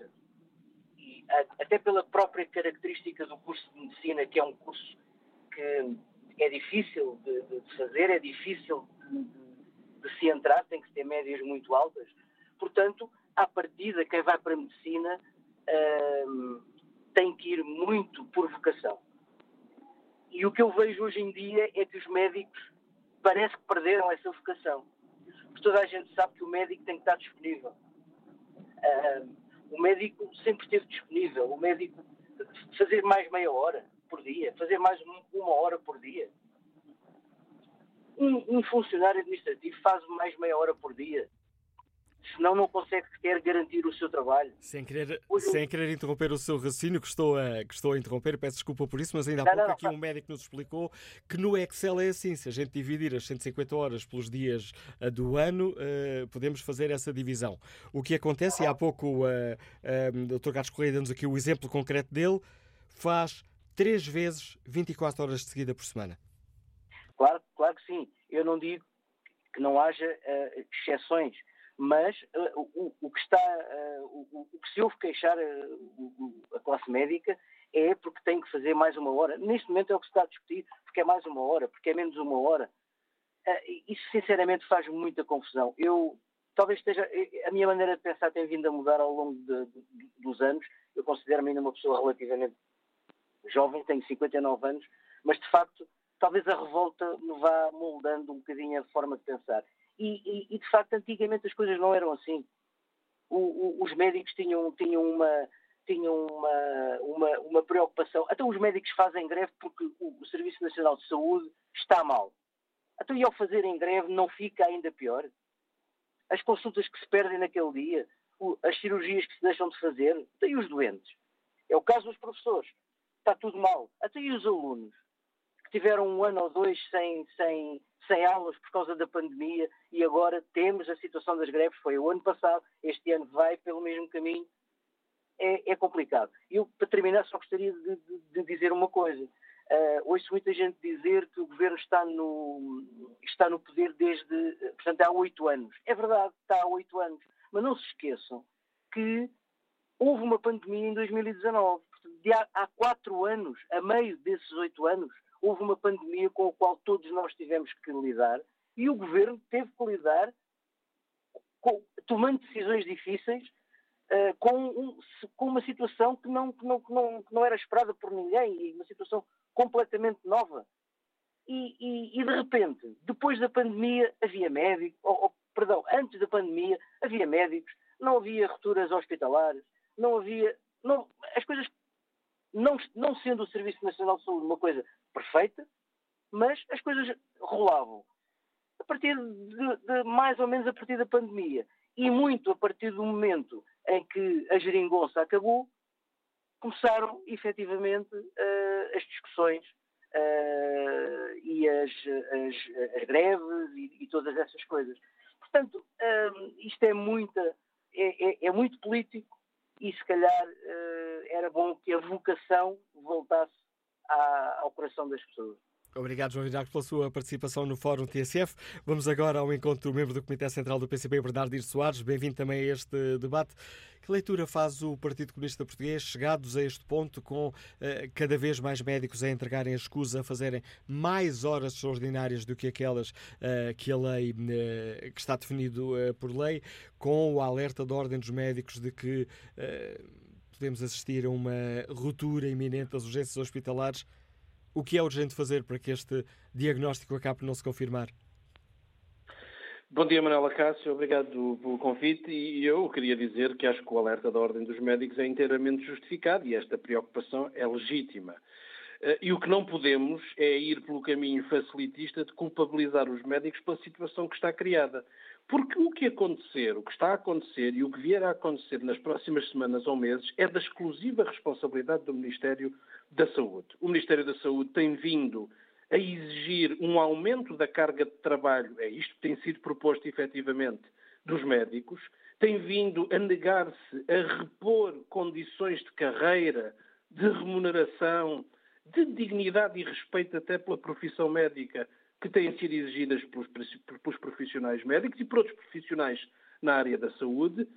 e até pela própria característica do curso de medicina, que é um curso que é difícil de, de fazer, é difícil de, de, se entrar, tem que ter médias muito altas. Portanto, à partida, quem vai para a medicina tem que ir muito por vocação. E o que eu vejo hoje em dia é que os médicos parece que perderam essa vocação. Porque toda a gente sabe que o médico tem que estar disponível. Uh, o médico sempre esteve disponível. O médico fazer mais meia hora por dia, fazer mais uma hora por dia. Um, um funcionário administrativo faz mais meia hora por dia senão não consegue sequer garantir o seu trabalho. Sem querer, sem querer interromper o seu raciocínio, que estou, a, que estou a interromper, peço desculpa por isso, mas ainda há não, pouco não, aqui não. um médico nos explicou que no Excel é assim, se a gente dividir as 150 horas pelos dias uh, do ano, uh, podemos fazer essa divisão. O que acontece, e há pouco uh, uh, o Dr. Carlos Correia deu-nos aqui o exemplo concreto dele, faz três vezes 24 horas de seguida por semana. Claro, claro que sim. Eu não digo que não haja exceções, mas uh, o, o, que está, uh, o, o, que se ouve queixar a classe médica é porque tem que fazer mais uma hora. Neste momento é o que se está a discutir, porque é mais uma hora, porque é menos uma hora. isso sinceramente faz muita confusão. Eu talvez esteja a minha maneira de pensar tem vindo a mudar ao longo de, de, dos anos. Eu considero-me ainda uma pessoa relativamente jovem, tenho 59 anos, mas de facto talvez a revolta me vá moldando um bocadinho a forma de pensar. E, e, e de facto antigamente as coisas não eram assim. O, o, os médicos tinham, tinham uma tinham uma, uma, uma preocupação. Até os médicos fazem greve porque o, o Serviço Nacional de Saúde está mal. Então, e ao fazerem greve não fica ainda pior? As consultas que se perdem naquele dia, as cirurgias que se deixam de fazer, tem os doentes. É o caso dos professores está tudo mal. Até e os alunos que tiveram um ano ou dois sem, sem, sem aulas por causa da pandemia e agora temos a situação das greves, foi o ano passado, este ano vai pelo mesmo caminho, é, é complicado. Eu, para terminar, só gostaria de, de, de dizer uma coisa. Uh, ouço muita gente dizer que o governo está no, está no poder desde, portanto, há oito anos. É verdade, está há oito anos. Mas não se esqueçam que houve uma pandemia em 2019 de há, há quatro anos, a meio desses oito anos, houve uma pandemia com a qual todos nós tivemos que lidar e o governo teve que lidar com, tomando decisões difíceis uh, com, um, com, uma situação que não, que, não, que, não, que não, era esperada por ninguém e uma situação completamente nova. E, e, e de repente, depois da pandemia, havia médicos, ou, ou, perdão, antes da pandemia, havia médicos, não havia rupturas hospitalares, não havia. As coisas não, não sendo o Serviço Nacional de Saúde uma coisa perfeita, mas as coisas rolavam. A partir de, de, mais ou menos a partir da pandemia e muito a partir do momento em que a geringonça acabou, começaram efetivamente uh, as discussões uh, e as, as, as greves e, e, todas essas coisas. Portanto, uh, isto é, muita, é, é, é muito político e se calhar era bom que a vocação voltasse ao coração das pessoas. Obrigado, João Vidal, pela sua participação no Fórum TSF. Vamos agora ao encontro do membro do Comitê Central do PCP, Bernardo Ir Soares. Bem-vindo também a este debate. Que leitura faz o Partido Comunista Português, chegados a este ponto, com eh, cada vez mais médicos a entregarem a escusa, a fazerem mais horas extraordinárias do que aquelas eh, que a lei, eh, que está definido eh, por lei, com o alerta da Ordem dos Médicos de que eh, podemos assistir a uma ruptura iminente das urgências hospitalares? o que é urgente fazer para que este diagnóstico acabe por não se confirmar? Bom dia, Manuela Cássio, obrigado pelo convite e eu queria dizer que acho que o alerta da Ordem dos Médicos é inteiramente justificado e esta preocupação é legítima. Eh, e o que não podemos é ir pelo caminho facilitista de culpabilizar os médicos pela situação que está criada. Porque o que acontecer, o que está a acontecer e o que vier a acontecer nas próximas semanas ou meses é da exclusiva responsabilidade do Ministério da Saúde. O Ministério da Saúde tem vindo a exigir um aumento da carga de trabalho, é isto que tem sido proposto efetivamente dos médicos, tem vindo a negar-se a repor condições de carreira, de remuneração, de dignidade e respeito até pela profissão médica que têm sido exigidas pelos, pelos profissionais médicos e por outros profissionais na área da saúde.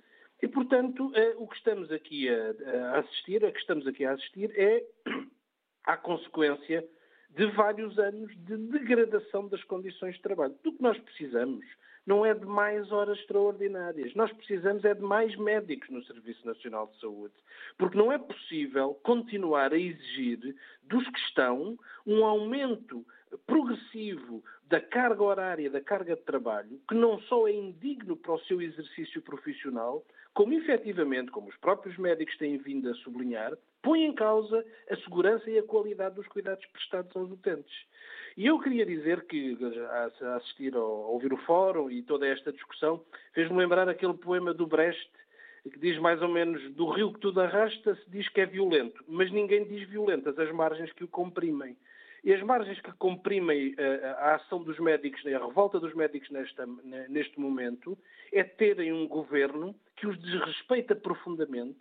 E, portanto, eh, o que estamos aqui a, a assistir, a que estamos aqui a assistir é à consequência de vários anos de degradação das condições de trabalho. Do que nós precisamos não é de mais horas extraordinárias. Nós precisamos é de mais médicos no Serviço Nacional de Saúde. Porque não é possível continuar a exigir dos que estão um aumento progressivo da carga horária, da carga de trabalho, que não só é indigno para o seu exercício profissional, como efetivamente, como os próprios médicos têm vindo a sublinhar, põe em causa a segurança e a qualidade dos cuidados prestados aos utentes. E eu queria dizer que, a assistir, a ouvir o fórum e toda esta discussão, fez-me lembrar aquele poema do Brecht, que diz mais ou menos do rio que tudo arrasta se diz que é violento, mas ninguém diz violentas as margens que o comprimem. E as margens que comprimem a, eh, a ação dos médicos, a revolta dos médicos nesta, neste momento, é terem um governo que os desrespeita profundamente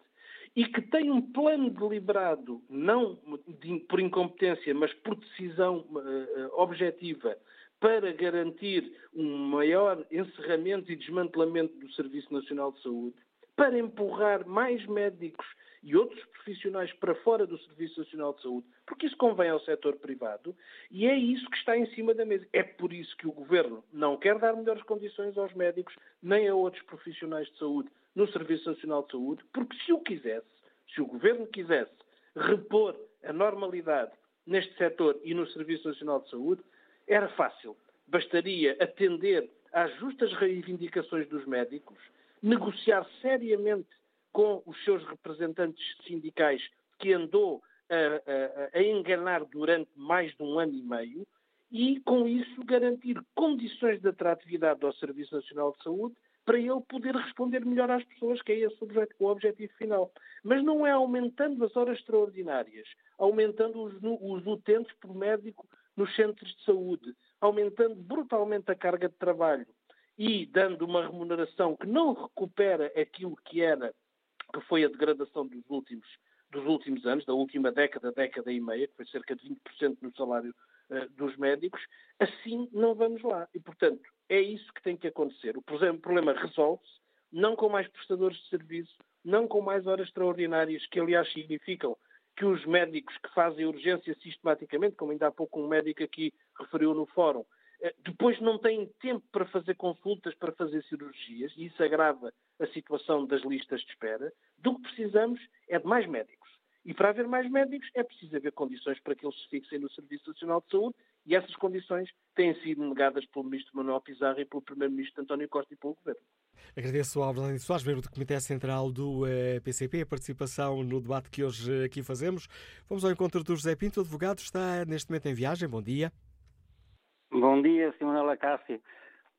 e que tem um plano deliberado, não de, por incompetência, mas por decisão uh, objetiva, para garantir um maior encerramento e desmantelamento do Serviço Nacional de Saúde, para empurrar mais médicos e outros profissionais para fora do Serviço Nacional de Saúde, porque isso convém ao setor privado, e é isso que está em cima da mesa. É por isso que o Governo não quer dar melhores condições aos médicos nem a outros profissionais de saúde no Serviço Nacional de Saúde, porque se o quisesse, se o Governo quisesse repor a normalidade neste setor e no Serviço Nacional de Saúde, era fácil. Bastaria atender às justas reivindicações dos médicos, negociar seriamente com os seus representantes sindicais que andou a, a, a, enganar durante mais de um ano e meio e, com isso, garantir condições de atratividade ao Serviço Nacional de Saúde para ele poder responder melhor às pessoas, que é esse o objetivo final. Mas não é aumentando as horas extraordinárias, aumentando os, os utentes por médico nos centros de saúde, aumentando brutalmente a carga de trabalho e dando uma remuneração que não recupera aquilo que era, que foi a degradação dos últimos, dos últimos anos, da última década, década e meia, que foi cerca de 20% no salário uh, dos médicos, assim não vamos lá. E, portanto, é isso que tem que acontecer. O problema resolve-se não com mais prestadores de serviço, não com mais horas extraordinárias, que aliás significam que os médicos que fazem urgência sistematicamente, como ainda há pouco um médico aqui referiu no fórum, depois não têm tempo para fazer consultas, para fazer cirurgias, e isso agrava a situação das listas de espera. Do que precisamos é de mais médicos. E para haver mais médicos é preciso haver condições para que eles se fixem no Serviço Nacional de Saúde e essas condições têm sido negadas pelo Ministro Manuel Pizarro e pelo Primeiro-Ministro António Costa e pelo Governo. Agradeço ao Abraham Soares, membro do Comitê Central do uh, eh, PCP, a participação no debate que hoje aqui fazemos. Vamos ao encontro do José Pinto, advogado, está neste momento em viagem. Bom dia. Bom dia, Simonela Cássio.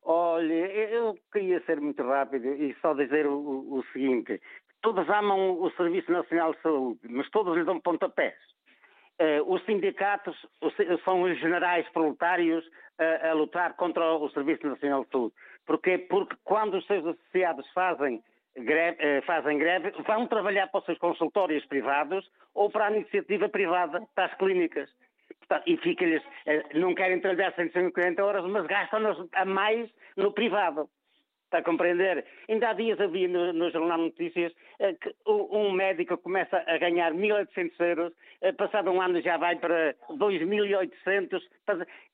Olha, eu queria ser muito rápido e só dizer o, o seguinte: todos amam o Serviço Nacional de Saúde, mas todos lhe dão pontapés. Uh, os sindicatos são os generais proletários uh, a lutar contra o Serviço Nacional de Saúde. Porquê? Porque quando os seus associados fazem greve, uh, fazem greve, vão trabalhar para os seus consultórios privados ou para a iniciativa privada, para as clínicas. E fica-lhes, não querem trabalhar 140 horas, mas gastam a mais no privado. Está a compreender? Ainda há dias havia no, no Jornal Notícias eh, que um médico começa a ganhar 1.800 euros, eh, passado um ano já vai para 2.800,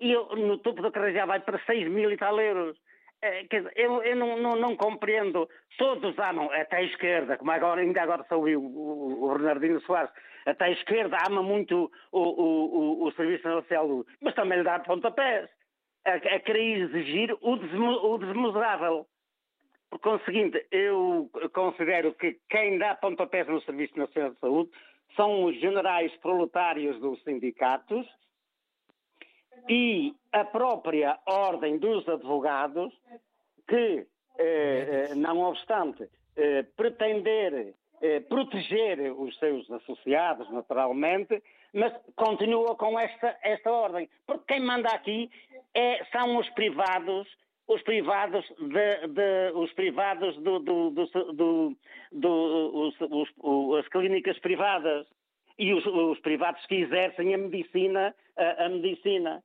e no topo da carreira já vai para 6.000 e tal euros. Dizer, eu, eu não, não, não, compreendo. Todos amam, até a esquerda, como agora, ainda agora sou eu, o, o Bernardino Soares, até a esquerda ama muito o, o, o, Serviço Nacional, mas também lhe dá pontapés. A, a querer exigir o, desmo, o desmesurável. Por conseguinte, eu considero que quem dá pontapés no Serviço Nacional de Saúde são os generais proletários dos sindicatos e a própria Ordem dos Advogados, que, eh, eh não obstante eh, pretender proteger os seus associados, naturalmente, mas continua com esta, esta ordem. Porque quem manda aqui é, são os privados os privados, de, de, os privados do, do, do, do os, os, as clínicas privadas e os, os, privados que exercem a medicina, a, a, medicina.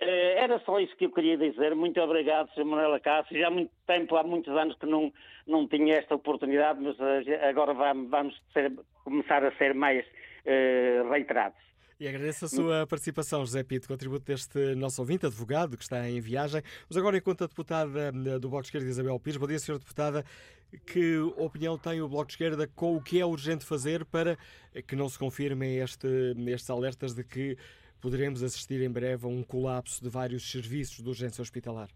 Eh, era só isso que eu queria dizer. Muito obrigado, Sr. Manuela Cássio. Já há muito tempo, há muitos anos que não, não tinha esta oportunidade, mas eh, agora vamos, ser, começar a ser mais uh, reiterados. E agradeço a sua participação, José Pito, contributo deste nosso ouvinte, advogado, que está em viagem. Mas agora, enquanto a deputada do Bloco de Esquerda, Isabel Pires, bom dia, Sra. Deputada. Que opinião tem o Bloco de Esquerda com o que é urgente fazer para que não se confirmem este, estes alertas de que poderemos assistir em breve a um colapso de vários serviços de urgência hospitalar?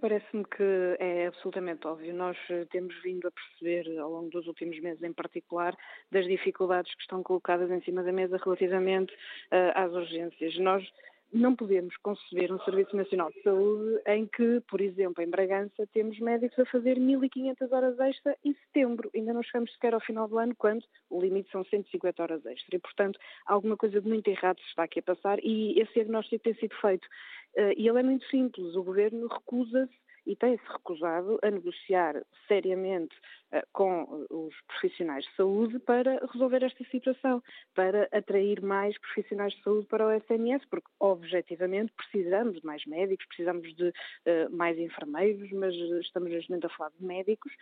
Parece-me que é absolutamente óbvio. Nós eh, temos vindo a perceber, ao longo dos últimos meses em particular, das dificuldades que estão colocadas em cima da mesa relativamente uh, às urgências. Nós não podemos conceber um Serviço Nacional de Saúde em que, por exemplo, em Bragança, temos médicos a fazer 1.500 horas extra em setembro. Ainda não chegamos sequer ao final do ano, quando o limite são 150 horas extra. E, portanto, alguma coisa de muito errado se está aqui a passar e esse diagnóstico tem sido feito. Uh, e ele é muito simples. O Governo recusa-se e tem-se recusado a negociar seriamente com os profissionais de saúde para resolver esta situação, para atrair mais profissionais de saúde para o SNS, porque objetivamente precisamos de mais médicos, precisamos de uh, mais enfermeiros, mas estamos neste momento a falar de médicos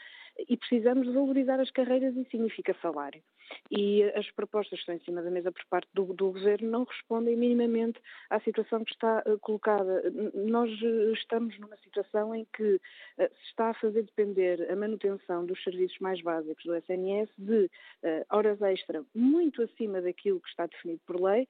e precisamos valorizar as carreiras e significa salário. E as propostas que estão em cima da mesa por parte do, do Governo não respondem minimamente à situação que está uh, colocada. Nós estamos numa situação em que uh, se está a fazer depender a manutenção dos serviços mais básicos do SNS de uh, horas extra muito acima daquilo que está definido por lei,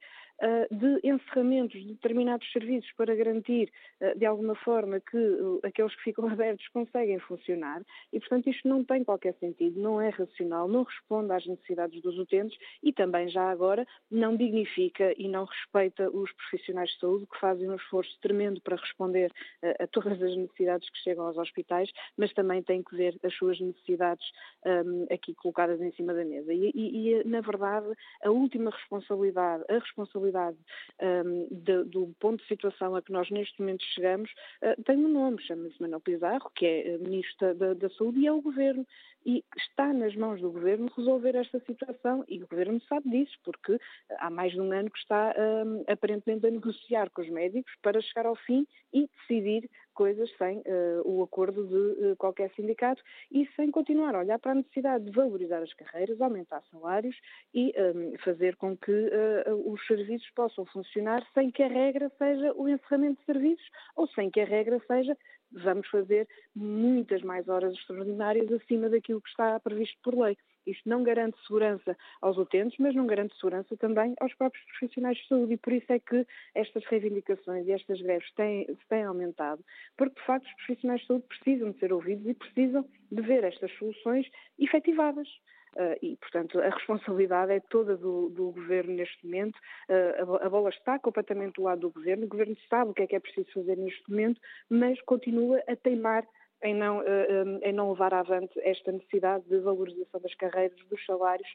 de encerramentos de determinados serviços para garantir, de alguma forma, que aqueles que ficam abertos conseguem funcionar e, portanto, isto não tem qualquer sentido, não é racional, não responde às necessidades dos utentes e também, já agora, não dignifica e não respeita os profissionais de saúde que fazem um esforço tremendo para responder a todas as necessidades que chegam aos hospitais, mas também têm que ver as suas necessidades um, aqui colocadas em cima da mesa. E, e, e, na verdade, a última responsabilidade, a responsabilidade responsabilidade um, de, do ponto de situação a que nós neste momento chegamos uh, tem um nome, chama-se Manuel Pizarro, que é Ministro da, da Saúde e é o Governo. E está nas mãos do Governo resolver esta situação e o Governo sabe disso, porque há mais de um ano que está um, aparentemente a negociar com os médicos para chegar ao fim e decidir coisas sem uh, o acordo de uh, qualquer sindicato e sem continuar a olhar para a necessidade de valorizar as carreiras, aumentar salários e um, fazer com que uh, os serviços possam funcionar sem que a regra seja o encerramento de serviços ou sem que a regra seja vamos fazer muitas mais horas extraordinárias acima daquilo que está previsto por lei. Isto não garante segurança aos utentes, mas não garante segurança também aos próprios profissionais de saúde e por isso é que estas reivindicações e estas greves têm, têm aumentado, porque de facto os profissionais de saúde precisam de ser ouvidos e precisam de ver estas soluções efetivadas. Uh, e, portanto, a responsabilidade é toda do, do Governo neste momento. Uh, a, bola está completamente do lado do Governo. O Governo sabe o que é que é preciso fazer neste momento, mas continua a teimar em não, uh, em não levar avante esta necessidade de valorização das carreiras, dos salários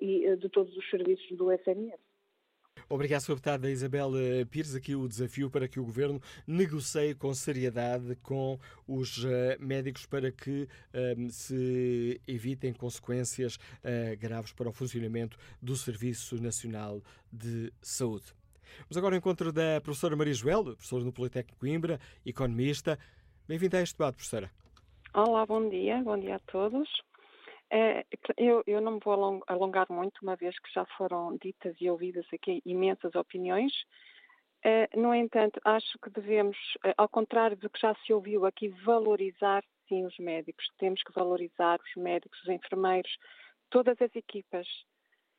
e de todos os serviços do SNS. Obrigado, Sra. Deputada Isabel eh, Pires. Aqui o desafio para que o Governo negocie com seriedade com os uh, médicos para que uh, se evitem consequências uh, graves para o funcionamento do Serviço Nacional de Saúde. Vamos agora ao encontro da professora Maria Joel, professora no Politécnico Coimbra, economista. Bem-vinda a este debate, professora. Olá, bom dia. Bom dia a todos. É, eu, eu, não me vou alongar muito, uma vez que já foram ditas e ouvidas aqui imensas opiniões. É, no entanto, acho que devemos, é, ao contrário do que já se ouviu aqui, valorizar sim os médicos. Temos que valorizar os médicos, os enfermeiros, todas as equipas,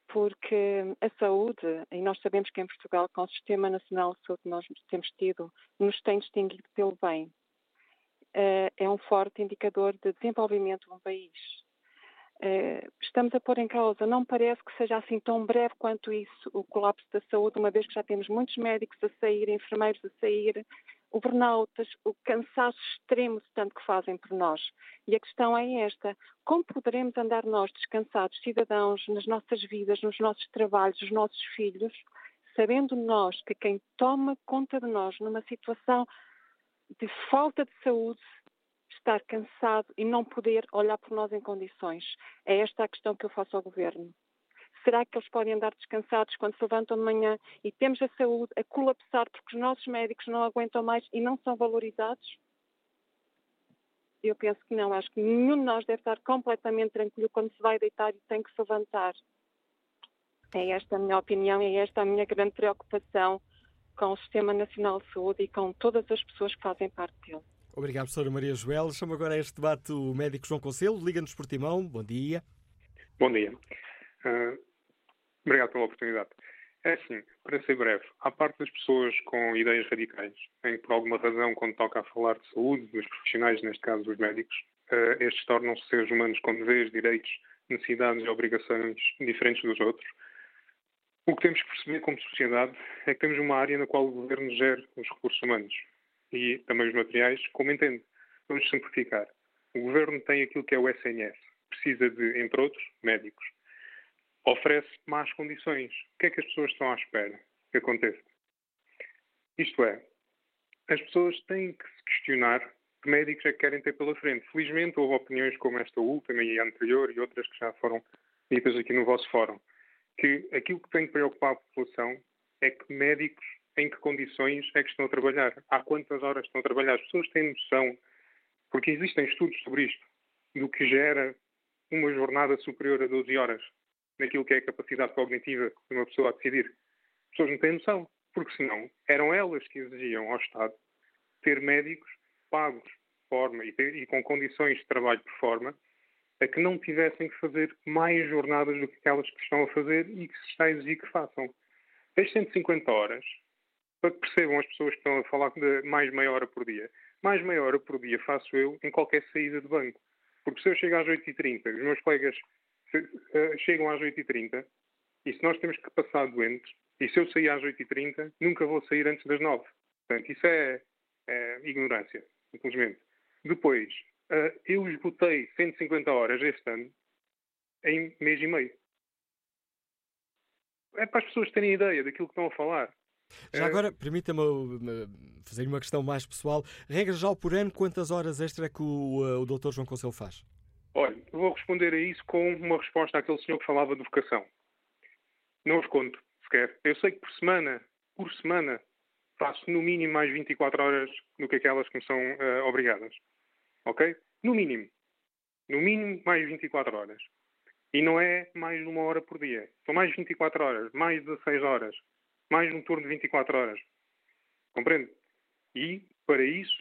porque a saúde, e nós sabemos que em Portugal, com o Sistema Nacional de Saúde que nós temos tido, nos tem distinguido pelo bem. É um forte indicador de desenvolvimento de um país estamos a pôr em causa, não parece que seja assim tão breve quanto isso, o colapso da saúde, uma vez que já temos muitos médicos a sair, enfermeiros a sair, o burnout, o cansaço extremo de tanto que fazem por nós. E a questão é esta: como poderemos andar nós descansados, cidadãos, nas nossas vidas, nos nossos trabalhos, nos nossos filhos, sabendo nós que quem toma conta de nós numa situação de falta de saúde estar cansado e não poder olhar por nós em condições. É esta a questão que eu faço ao Governo. Será que eles podem andar descansados quando se levantam de manhã e temos a saúde a colapsar porque os nossos médicos não aguentam mais e não são valorizados? Eu penso que não. Acho que nenhum de nós deve estar completamente tranquilo quando se vai deitar e tem que se levantar. É esta a minha opinião e é esta a minha grande preocupação com o Sistema Nacional de Saúde e com todas as pessoas que fazem parte dele. Obrigado, professora Maria Joel. Chamo agora a este debate o médico João Conselho. Liga-nos por Timão. Bom dia. Bom dia. Uh, obrigado pela oportunidade. É assim, para ser breve, há parte das pessoas com ideias radicais, em que por alguma razão, quando toca a falar de saúde, dos profissionais, neste caso os médicos, uh, estes tornam-se seres humanos com deveres, direitos, necessidades e obrigações diferentes dos outros. O que temos que perceber como sociedade é que temos uma área na qual o governo gera os recursos humanos e também os materiais, como entende. Vamos simplificar. O governo tem aquilo que é o SNS, precisa de, entre outros, médicos. Oferece más condições. O que é que as pessoas estão à espera que aconteça? Isto é, as pessoas têm que se questionar que médicos é que querem ter pela frente. Felizmente houve opiniões como esta última e a anterior e outras que já foram ditas aqui no vosso fórum, que aquilo que tem que preocupar a população é que médicos em que condições é que estão a trabalhar, há quantas horas estão a trabalhar. As pessoas têm noção, porque existem estudos sobre isto, do que gera uma jornada superior a 12 horas naquilo que é a capacidade cognitiva de uma pessoa a decidir. As pessoas não têm noção, porque senão eram elas que exigiam ao Estado ter médicos pagos de forma e, ter, e com condições de trabalho por forma a que não tivessem que fazer mais jornadas do que aquelas que estão a fazer e que se está a exigir que façam. As 150 horas para que percebam as pessoas que estão a falar de mais meia hora por dia. Mais meia hora por dia faço eu em qualquer saída de banco. Porque se eu chego às 8h30, os meus colegas eh, chegam às 8h30, e se nós temos que passar doentes, e se eu sair às 8h30, nunca vou sair antes das 9 Portanto, isso é, é ignorância, infelizmente. Depois, eh, eu esgotei 150 horas este ano em mês e meio. É para as pessoas terem ideia daquilo que estão a falar. Já agora, permita-me fazer uma questão mais pessoal. Regra já por ano, quantas horas extra é que o, o Dr. João Conselho faz? Olha, vou responder a isso com uma resposta àquele senhor que falava de vocação. Não os conto sequer. Eu sei que por semana, por semana, faço no mínimo mais 24 horas do que aquelas que me são uh, obrigadas. Ok? No mínimo. No mínimo mais 24 horas. E não é mais uma hora por dia. São mais 24 horas, mais 16 horas, mais um turno de 24 horas. Compreende? E, para isso,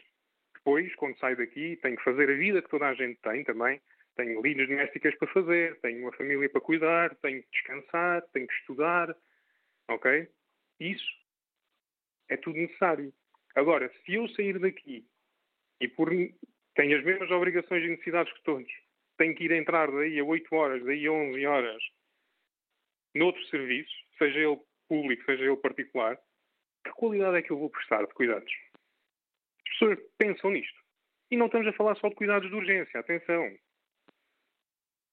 depois, quando saio daqui, tenho que fazer a vida que toda a gente tem também. Tenho lides domésticas para fazer, tenho uma família para cuidar, tenho que descansar, tenho que estudar. Ok? Isso é tudo necessário. Agora, se eu sair daqui e por tenho as mesmas obrigações e necessidades que todos, tenho que ir entrar daí a 8 horas, daí a 11 horas, noutro serviço, seja ele público, seja ele particular, que qualidade é que eu vou prestar de cuidados? As pessoas pensam nisto. E não estamos a falar só de cuidados de urgência, atenção.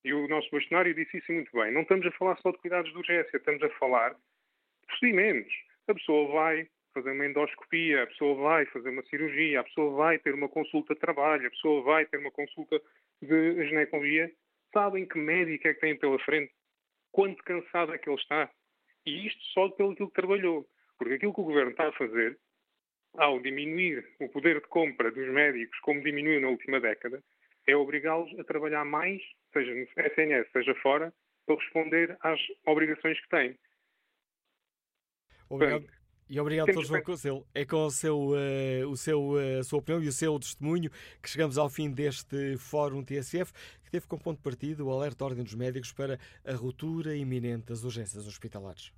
E o nosso bastonário disse isso muito bem. Não estamos a falar só de cuidados de urgência, estamos a falar de procedimentos. A pessoa vai fazer uma endoscopia, a pessoa vai fazer uma cirurgia, a pessoa vai ter uma consulta de trabalho, a pessoa vai ter uma consulta de ginecologia. Sabem que médico é que tem pela frente? Quanto cansado é que ele está? E isto só pelo que trabalhou. Porque aquilo que o governo está a fazer, ao diminuir o poder de compra dos médicos, como diminuiu na última década, é obrigá-los a trabalhar mais, seja no SNS, seja fora, para responder às obrigações que têm. Obrigado. Portanto, e obrigado a todos, João Conselho. É com o seu, uh, o seu, uh, a sua opinião e o seu testemunho que chegamos ao fim deste Fórum TSF, que teve como ponto de partida o alerta Ordem dos Médicos para a ruptura iminente das urgências hospitalares.